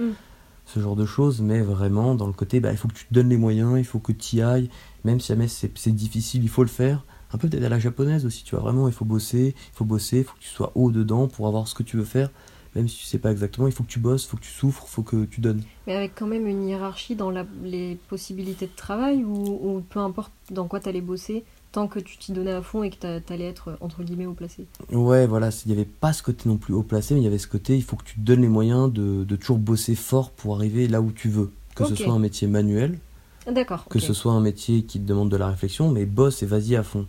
Ce genre de choses, mais vraiment dans le côté, bah, il faut que tu te donnes les moyens, il faut que tu y ailles. Même si jamais c'est difficile, il faut le faire. Un peu peut-être à la japonaise aussi, tu vois. Vraiment, il faut bosser, il faut bosser, il faut que tu sois haut dedans pour avoir ce que tu veux faire. Même si tu sais pas exactement, il faut que tu bosses, il faut que tu souffres, il faut que tu donnes. Mais avec quand même une hiérarchie dans la- les possibilités de travail ou, ou peu importe dans quoi t'allais bosser, tant que tu t'y donnais à fond et que t'a- t'allais être entre guillemets au placé. Ouais, voilà, il n'y avait pas ce côté non plus haut placé, mais il y avait ce côté, il faut que tu te donnes les moyens de, de toujours bosser fort pour arriver là où tu veux. Que ce soit un métier manuel, Ah, D'accord. que ce soit un métier qui te demande de la réflexion, mais bosse et vas-y à fond.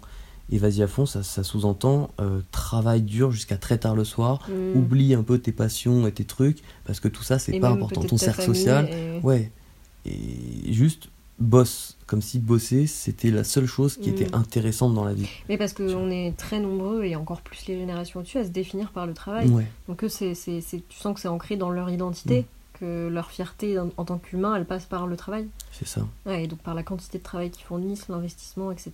Et vas-y à fond, ça, ça sous-entend euh, travail dur jusqu'à très tard le soir, Mm. oublie un peu tes passions et tes trucs, parce que tout ça, c'est Et pas important. Ton cercle social, et- ouais. Et juste bosse, comme si bosser, c'était la seule chose qui Mm. était intéressante dans la vie. Mais parce qu'on est très nombreux et encore plus les générations au-dessus à se définir par le travail. Ouais, Donc eux, c'est, c'est, c'est- tu sens que c'est ancré dans leur identité, que leur fierté en, en tant qu'humain, elle passe par le travail. c'est ça. Ouais, et donc par la quantité de travail qu'ils fournissent, l'investissement, etc.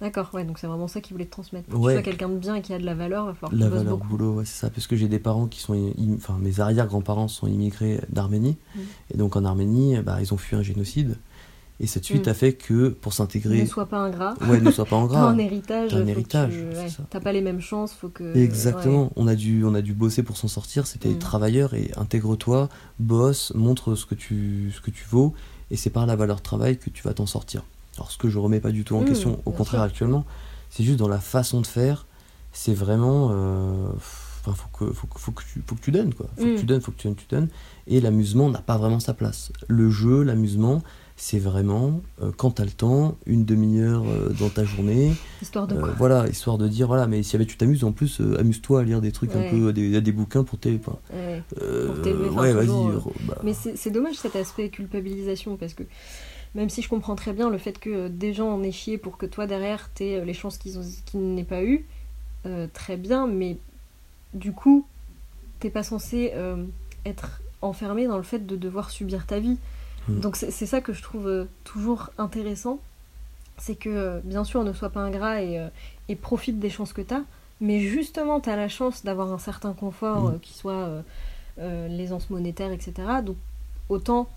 D'accord, ouais, donc c'est vraiment ça qu'ils voulaient te transmettre. Que Ouais. tu sois quelqu'un de bien et qui a de la valeur, va falloir que La tu bosses valeur beaucoup. boulot, ouais, c'est ça. Parce que j'ai des parents qui sont. im- Enfin, mes arrière-grands-parents sont immigrés d'Arménie. Mm. Et donc en Arménie, bah, ils ont fui un génocide. Et cette suite Mm. a fait que pour Ne s'intégrer, sois pas ingrat. ouais, ne sois pas en T'as un héritage. T'as un héritage, ouais. T'as pas les mêmes chances, faut que. Exactement. ouais. On a dû, on a dû bosser pour s'en sortir. C'était Mm. travailleur et intègre-toi, bosse, montre ce que tu, ce que tu vaux, et c'est par la valeur travail que tu vas t'en sortir. Alors ce que je remets pas du tout en Mm, question, au contraire sûr. actuellement, c'est juste dans la façon de faire. C'est vraiment, euh, enfin faut que, faut que, faut que tu, faut que tu donnes quoi. Faut Mm. que tu donnes, faut que tu donnes, tu donnes. Et l'amusement n'a pas vraiment sa place. Le jeu, l'amusement. C'est vraiment, euh, quand t'as le temps, une demi-heure euh, dans ta journée, Histoire de euh, quoi? voilà, histoire de dire, voilà, mais si tu t'amuses, en plus, euh, amuse-toi à lire des trucs Ouais. un peu, des, des bouquins pour tes. Ouais. Pour vas-y. re- bah, Mais c'est dommage cet aspect culpabilisation parce que même si je comprends très bien le fait que des gens en aient chié pour que toi derrière t'aies les chances qu'ils qu'ils n'aient pas eu, euh, très bien, mais du coup t'es pas censé euh, être enfermé dans le fait de devoir subir ta vie. Mm. Donc c'est ça que je trouve euh, toujours intéressant, c'est que euh, bien sûr ne sois pas ingrat et, euh, et profite des chances que t'as, mais justement t'as la chance d'avoir un certain confort Mm. euh, qui soit euh, euh, l'aisance monétaire, etc. Donc autant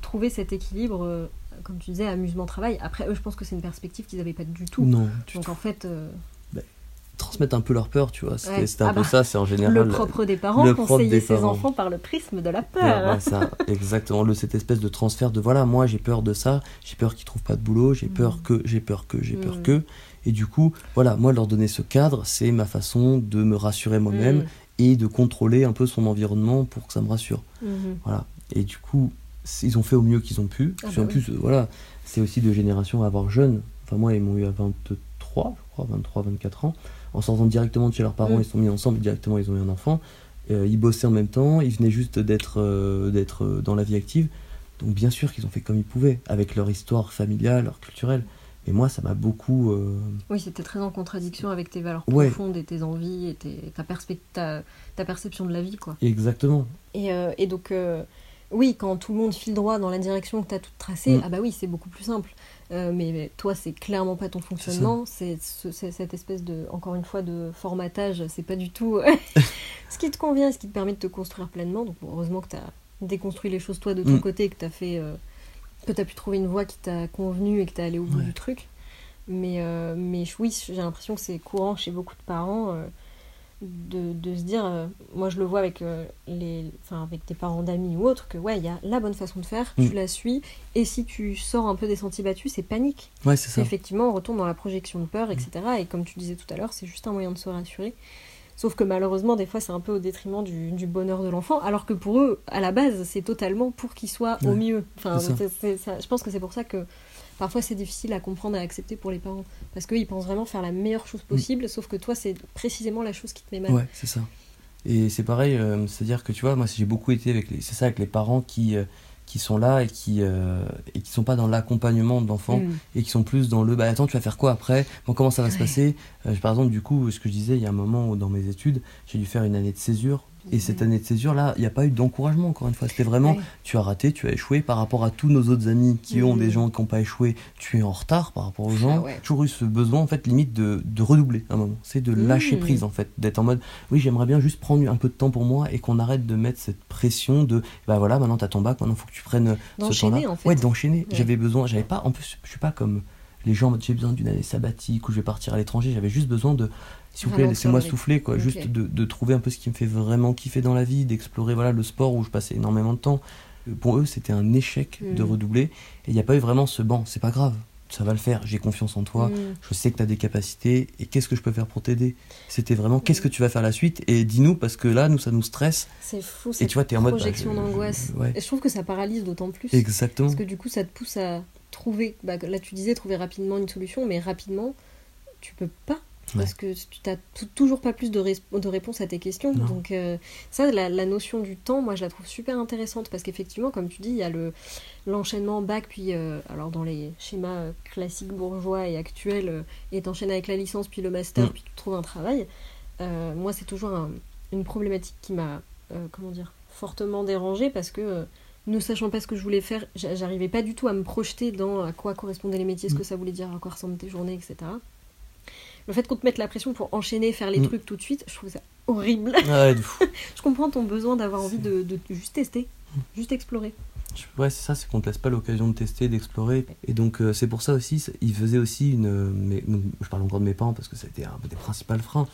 trouver cet équilibre, comme tu disais, amusement-travail. Après, eux, je pense que c'est une perspective qu'ils n'avaient pas du tout. non, tu Donc en fait, transmettre un peu leur peur, tu vois. C'était Ouais. c'était un Ah peu bah, ça, c'est en général. le propre des parents, le conseiller des ses parents. enfants par le prisme de la peur. ouais, ça, exactement. Le, cette espèce de transfert de voilà, moi j'ai peur de ça, j'ai peur qu'ils trouvent pas de boulot, j'ai peur Mm. que, j'ai peur que, j'ai peur Mm. que. Et du coup, voilà, moi leur donner ce cadre, c'est ma façon de me rassurer moi-même Mm. et de contrôler un peu son environnement pour que ça me rassure. Mhm. Voilà. Et du coup, ils ont fait au mieux qu'ils ont pu. Ah bah en oui. plus, voilà, c'est aussi de génération à avoir jeune. Enfin, moi, ils m'ont eu à 23, je crois, 23, 24 ans. En sortant directement de chez leurs parents, Mm. ils se sont mis ensemble, directement, ils ont eu un enfant. Euh, ils bossaient en même temps, ils venaient juste d'être euh, d'être euh, dans la vie active. Donc, bien sûr qu'ils ont fait comme ils pouvaient, avec leur histoire familiale, leur culturelle. Et moi, ça m'a beaucoup. Oui, c'était très en contradiction avec tes valeurs Ouais. profondes et tes envies et tes- ta, ta, ta perception de la vie, quoi. Exactement. Et, et donc, oui, quand tout le monde file droit dans la direction que tu as toute tracée, Mm. ah bah oui, c'est beaucoup plus simple. Euh, mais, mais toi, c'est clairement pas ton fonctionnement. C'est ce- c'est cette espèce de, encore une fois, de formatage. C'est pas du tout ce qui te convient, ce qui te permet de te construire pleinement. Donc, heureusement que tu as déconstruit les choses toi de ton Mm. côté, que tu as fait. euh, que tu as pu trouver une voie qui t'a convenu et que tu allé au bout Ouais. du truc. Mais, euh, mais oui, j'ai l'impression que c'est courant chez beaucoup de parents euh, de, de se dire, euh, moi je le vois avec, euh, les, enfin, avec tes parents d'amis ou autres, que ouais, il y a la bonne façon de faire, Mm. tu la suis, et si tu sors un peu des sentiers battus, c'est panique. Ouais, c'est ça. Effectivement, on retourne dans la projection de peur, etc. Et comme tu disais tout à l'heure, c'est juste un moyen de se rassurer. Sauf que malheureusement, des fois, c'est un peu au détriment du, du bonheur de l'enfant, alors que pour eux, à la base, c'est totalement pour qu'il soit au mieux. Enfin, c'est ça. c'est- c'est- ça- je pense que c'est pour ça que parfois c'est difficile à comprendre, à accepter pour les parents. Parce qu'ils pensent vraiment faire la meilleure chose possible, sauf que toi, c'est précisément la chose qui te met mal. Ouais, c'est ça. Et c'est pareil, euh, c'est-à-dire que tu vois, moi j'ai beaucoup été avec les, c'est ça, avec les parents qui, euh, qui sont là et qui, euh, et qui sont pas dans l'accompagnement de l'enfant Mm. et qui sont plus dans le bah attends, tu vas faire quoi après? Bon, comment ça va se passer? Euh, Par exemple, du coup, ce que je disais, il y a un moment où dans mes études, j'ai dû faire une année de césure. Et cette année de césure, là, il n'y a pas eu d'encouragement, encore une fois. C'était vraiment, Ouais. tu as raté, tu as échoué par rapport à tous nos autres amis qui ont des gens qui n'ont pas échoué. Tu es en retard par rapport aux gens. Ah ouais. Toujours eu ce besoin, en fait, limite de, de redoubler à un moment. C'est de lâcher Mhm. prise, en fait. D'être en mode, oui, j'aimerais bien juste prendre un peu de temps pour moi et qu'on arrête de mettre cette pression de, bah voilà, maintenant t'as ton bac, maintenant faut que tu prennes ce D'enchaîner, temps-là. en fait. Ouais, d'enchaîner. Ouais. J'avais besoin, j'avais pas, en plus, je suis pas comme les gens, j'ai besoin d'une année sabbatique ou je vais partir à l'étranger. J'avais juste besoin de, s'il vous plaît, laissez-moi souffler, quoi. Juste de, de trouver un peu ce qui me fait vraiment kiffer dans la vie, d'explorer, voilà, le sport où je passais énormément de temps. Euh, Pour eux, c'était un échec de Mhm. redoubler. Et il n'y a pas eu vraiment ce banc, c'est pas grave. Ça va le faire, j'ai confiance en toi, Mm. je sais que tu as des capacités et qu'est-ce que je peux faire pour t'aider? C'était vraiment Mm. qu'est-ce que tu vas faire la suite? Et dis-nous parce que là, nous, ça nous stresse. C'est fou, Et tu vois, t'es en mode. bah, projection je- je- d'angoisse. Ouais, Et je trouve que ça paralyse d'autant plus. exactement. Parce que du coup, ça te pousse à trouver, bah, là tu disais trouver rapidement une solution, mais rapidement, tu peux pas. Parce que tu n'as toujours pas plus de, res- de réponses à tes questions. Non. Donc, euh, ça, la, la notion du temps, moi, je la trouve super intéressante. Parce qu'effectivement, comme tu dis, il y a le- l'enchaînement bac, puis, euh, alors dans les schémas euh, classiques bourgeois et actuels, euh, et t'enchaînes avec la licence, puis le master, Mm. puis tu trouves un travail. Moi, c'est toujours un- une problématique qui m'a, comment dire, fortement dérangée parce que. ne sachant pas ce que je voulais faire, j'a- j'arrivais pas du tout à me projeter dans à quoi correspondaient les métiers, ce Mm. que ça voulait dire, à quoi ressemblent tes journées, etc. Le fait qu'on te mette la pression pour enchaîner, faire les Mm. trucs tout de suite, je trouve ça horrible. Ouais, de fou. je comprends ton besoin d'avoir envie de, de juste tester, juste explorer. Ouais, c'est ça, c'est qu'on te laisse pas l'occasion de tester, d'explorer. Et donc, euh, c'est pour ça aussi, ils faisaient aussi une. euh, mais, je parle encore de mes parents parce que ça a été un des principaux freins.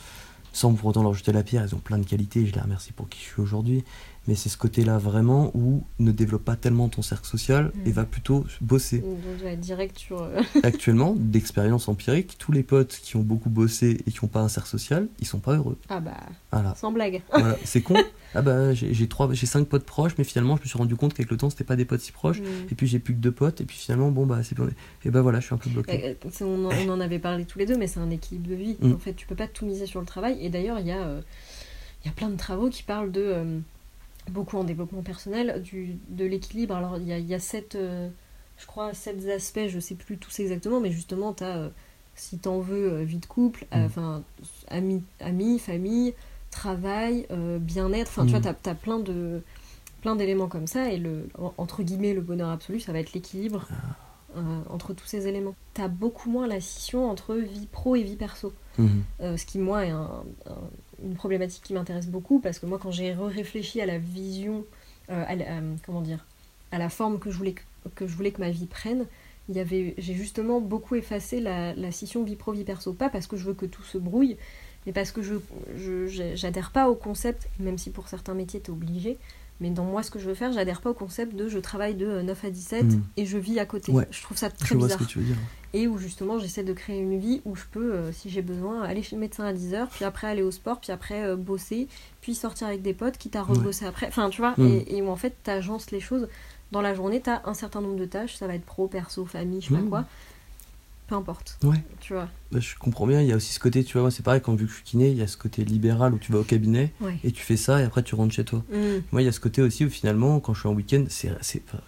Sans pour autant leur jeter la pierre, ils ont plein de qualités, je les remercie pour qui je suis aujourd'hui. Mais c'est ce côté-là vraiment où ne développe pas tellement ton cercle social et Mm. va plutôt bosser. Donc, ouais, direct sur. euh, Actuellement, d'expérience empirique, tous les potes qui ont beaucoup bossé et qui n'ont pas un cercle social, ils sont pas heureux. Ah bah, Voilà. sans blague. Voilà, c'est con. Ah bah j'ai trois, j'ai cinq potes proches, mais finalement je me suis rendu compte qu'avec le temps c'était pas des potes si proches. Mm. Et puis j'ai plus que deux potes, et puis finalement bon bah c'est et bah voilà je suis un peu bloqué. Euh, c'est- On en, on en avait parlé tous les deux, mais c'est un équilibre de vie. Mm. En fait, tu peux pas tout miser sur le travail. Et d'ailleurs, il y, a, euh, il y a plein de travaux qui parlent de, euh, beaucoup en développement personnel, du, de l'équilibre. Alors, il y a, y a sept, euh, je crois, sept aspects, je sais plus tous exactement, mais justement, tu as, si t'en veux, euh, vie de couple, euh, Mm. enfin, amis, amis, famille, travail, euh, bien-être. Enfin, tu Mm. vois, tu as, plein de plein d'éléments comme ça et le en- entre guillemets le bonheur absolu ça va être l'équilibre euh, entre tous ces éléments. T'as beaucoup moins la scission entre vie pro et vie perso. Mhm. Euh, ce qui, moi, est un- un- une problématique qui m'intéresse beaucoup parce que moi, quand j'ai réfléchi à la vision, euh, à euh, comment dire, à la forme que je voulais que, ma vie prenne, j'ai justement beaucoup effacé la, scission vie pro vie perso. Pas parce que je veux que tout se brouille, mais parce que je, j'adhère pas au concept, même si pour certains métiers t'es obligé. Mais dans moi, ce que je veux faire, j'adhère pas au concept de je travaille de euh, 9 à 17 Mm. et je vis à côté. Ouais. Je trouve ça très Je vois bizarre ce que tu veux dire. et où justement j'essaie de créer une vie où je peux, euh, si j'ai besoin, aller chez le médecin à 10h, puis après aller au sport, puis après euh, bosser, puis sortir avec des potes, quitte à rebosser après. Enfin, tu vois, Mm. et, et où en fait t'agences les choses. Dans la journée, t'as un certain nombre de tâches, ça va être pro, perso, famille, je sais pas Mm. quoi. Peu importe. Ouais. Tu vois. Bah, je comprends bien, il y a aussi ce côté, tu vois, moi c'est pareil quand vu que je suis kiné, il y a ce côté libéral où tu vas au cabinet Ouais. et tu fais ça et après tu rentres chez toi. Mm. Moi il y a ce côté aussi où finalement quand je suis en week-end, c'est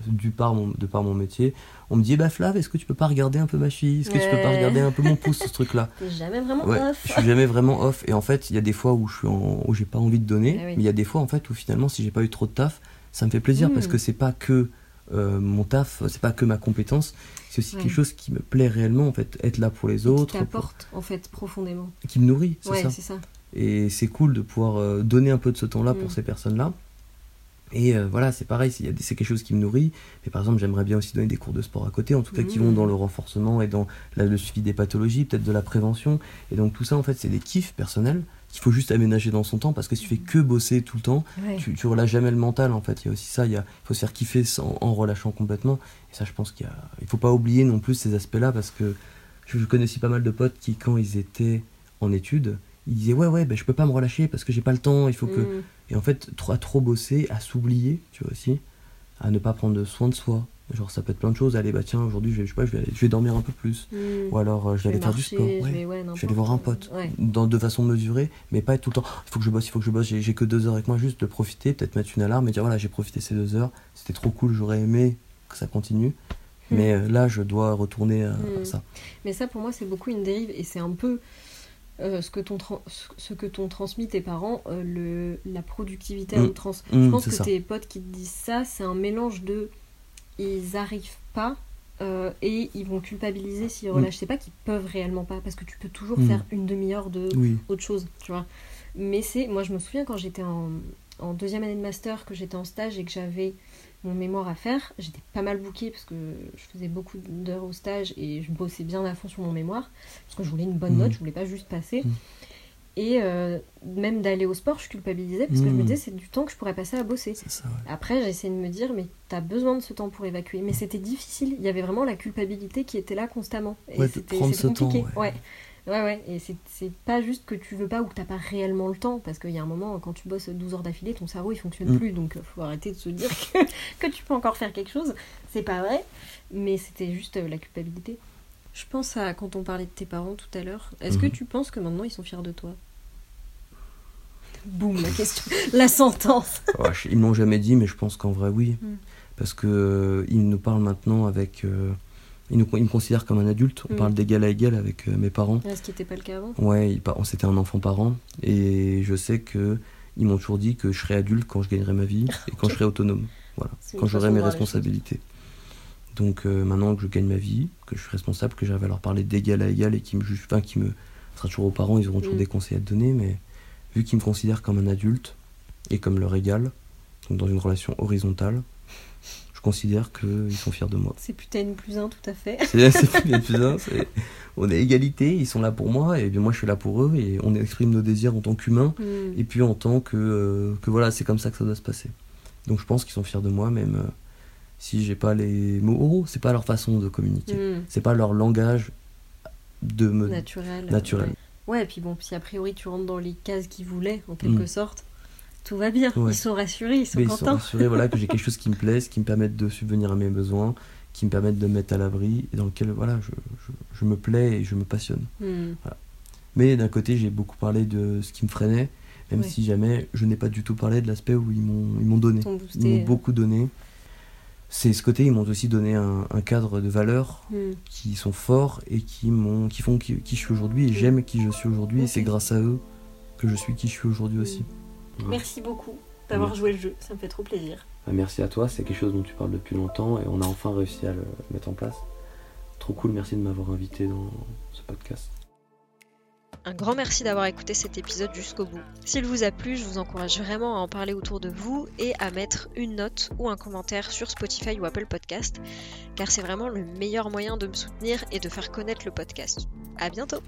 du par mon, de par mon métier, on me dit bah Flav, est-ce que tu peux pas regarder un peu ma fille? Est-ce que tu peux pas regarder un peu mon pouce ce truc là T'es jamais vraiment Ouais, off. je suis jamais vraiment off. Et en fait, il y a des fois où je suis en... où j'ai pas envie de donner, Ah oui. mais il y a des fois en fait où finalement, si j'ai pas eu trop de taf, ça me fait plaisir Mm. parce que c'est pas que euh, mon taf, c'est pas que ma compétence, c'est aussi Ouais. quelque chose qui me plaît réellement en fait, être là pour les Qui autres, pour- t'apporte en fait profondément. qui me nourrit, c'est Ouais, ça. Et c'est cool de pouvoir euh, donner un peu de ce temps-là pour Mm. ces personnes-là. Et euh, voilà, c'est pareil, c'est quelque chose qui me nourrit. Mais par exemple, j'aimerais bien aussi donner des cours de sport à côté, en tout cas qui Mm. vont dans le renforcement et dans la- le suivi des pathologies, peut-être de la prévention. Et donc tout ça, en fait, c'est des kiffs personnels qu'il faut juste aménager dans son temps parce que si tu fais que bosser tout le temps, Ouais. tu, tu relâches jamais le mental. En fait, il y a aussi ça, il y a- il faut se faire kiffer sans- en relâchant complètement. Et ça, je pense qu'il y a, il faut pas oublier non plus ces aspects-là parce que je, je connais aussi pas mal de potes qui, quand ils étaient en études, ils disaient ouais ouais ben je peux pas me relâcher parce que j'ai pas le temps il faut que Mm. et en fait trop à trop bosser à s'oublier tu vois aussi à ne pas prendre soin de soi genre ça peut être plein de choses allez bah tiens aujourd'hui je vais je sais pas je vais, aller- je vais dormir un peu plus Mm. ou alors euh, je vais aller faire du sport je vais, ouais, je vais n'importe. aller voir un pote Ouais. dans de façon mesurée mais pas être tout le temps il faut que je bosse il faut que je bosse j'ai que deux heures avec moi juste de profiter peut-être mettre une alarme et dire voilà j'ai profité ces deux heures c'était trop cool j'aurais aimé que ça continue mais euh, là je dois retourner à, à Hmm. ça Mais ça, pour moi, c'est beaucoup une dérive et c'est un peu euh, ce que t'ont ce que t'ont transmis tes parents, euh, le, la productivité à outrance. Je pense que ça. tes potes qui te disent ça, c'est un mélange de ils arrivent pas euh, et ils vont culpabiliser s'ils Mm. relâchent. C'est pas qu'ils peuvent réellement pas parce que tu peux toujours Mm. faire une demi-heure de oui autre chose, tu vois. Mais c'est, moi je me souviens quand j'étais en, en deuxième année de master, que j'étais en stage et que j'avais mon mémoire à faire, j'étais pas mal bookée parce que je faisais beaucoup d'heures au stage et je bossais bien à fond sur mon mémoire parce que je voulais une bonne Mhm. note, je voulais pas juste passer. Et euh, même d'aller au sport, je culpabilisais parce que je me Mhm. disais c'est du temps que je pourrais passer à bosser. ça ouais. Après, j'ai essayé de me dire, mais t'as besoin de ce temps pour évacuer. Mais c'était difficile. Il y avait vraiment la culpabilité qui était là constamment. Et Ouais, de prendre ce temps, compliqué. ouais. ouais. Ouais, ouais, et c'est- c'est pas juste que tu veux pas ou que t'as pas réellement le temps, parce qu'il y a un moment, quand tu bosses 12 heures d'affilée, ton cerveau il fonctionne Mm. plus, donc euh, faut arrêter de se dire que, que tu peux encore faire quelque chose. C'est pas vrai, mais c'était juste euh, la culpabilité. Je pense à quand on parlait de tes parents tout à l'heure. Est-ce que Mhm. tu penses que maintenant ils sont fiers de toi? Boum, la question, la sentence. Ouais, je- ils me l'ont jamais dit, mais je pense qu'en vrai, oui. Mm. Parce que euh, ils nous parlent maintenant avec. euh, ils, nous, ils me considèrent comme un adulte. On Mm. parle d'égal à égal avec euh, mes parents. Ce qui n'était pas le cas avant. Ouais, on c'était un enfant parent. Et je sais que ils m'ont toujours dit que je serais adulte quand je gagnerai ma vie et quand je serai autonome. Voilà. Quand j'aurai mes responsabilités. Donc euh, maintenant que je gagne ma vie, que je suis responsable, que j'arrive à leur parler d'égal à égal et qu'ils me jugent, enfin, qui me. Ce sera toujours aux parents, ils auront toujours Mm. des conseils à te donner, mais vu qu'ils me considèrent comme un adulte et comme leur égal, donc dans une relation horizontale, je considère qu'ils sont fiers de moi. C'est putain N plus un, tout à fait. C'est plus N plus un, on est égalité, ils sont là pour moi et bien moi je suis là pour eux et on exprime nos désirs en tant qu'humains Hmm. et puis en tant que, euh, que voilà, c'est comme ça que ça doit se passer. Donc je pense qu'ils sont fiers de moi, même euh, si j'ai pas les mots oraux, c'est pas leur façon de communiquer, Hmm. c'est pas leur langage de me. Naturel. Naturel. Ouais. Ouais, et puis bon, si a priori tu rentres dans les cases qu'ils voulaient, en quelque Mm. sorte, tout va bien. Ouais. Ils sont rassurés, ils sont Mais ils sont contents. rassurés voilà, que j'ai quelque chose qui me plaise, qui me permette de subvenir à mes besoins, qui me permette de me mettre à l'abri et dans lequel voilà, je, je, je me plais et je me passionne. Hmm. Mais d'un côté, j'ai beaucoup parlé de ce qui me freinait, même Ouais. si jamais je n'ai pas du tout parlé de l'aspect où ils m'ont donné. Ils m'ont beaucoup donné. C'est ce côté, ils m'ont aussi donné un, un cadre de valeurs Hmm. qui sont forts et qui, m'ont, qui font qui, qui je suis aujourd'hui. Et Mm. j'aime qui je suis aujourd'hui. Et c'est grâce à eux que je suis qui je suis aujourd'hui aussi. Merci beaucoup d'avoir joué le jeu, ça me fait trop plaisir. Bah, merci à toi, c'est quelque chose dont tu parles depuis longtemps et on a enfin réussi à le mettre en place. Trop cool, merci de m'avoir invité dans ce podcast. Un grand merci d'avoir écouté cet épisode jusqu'au bout. S'il vous a plu, je vous encourage vraiment à en parler autour de vous et à mettre une note ou un commentaire sur Spotify ou Apple Podcast, car c'est vraiment le meilleur moyen de me soutenir et de faire connaître le podcast. À bientôt!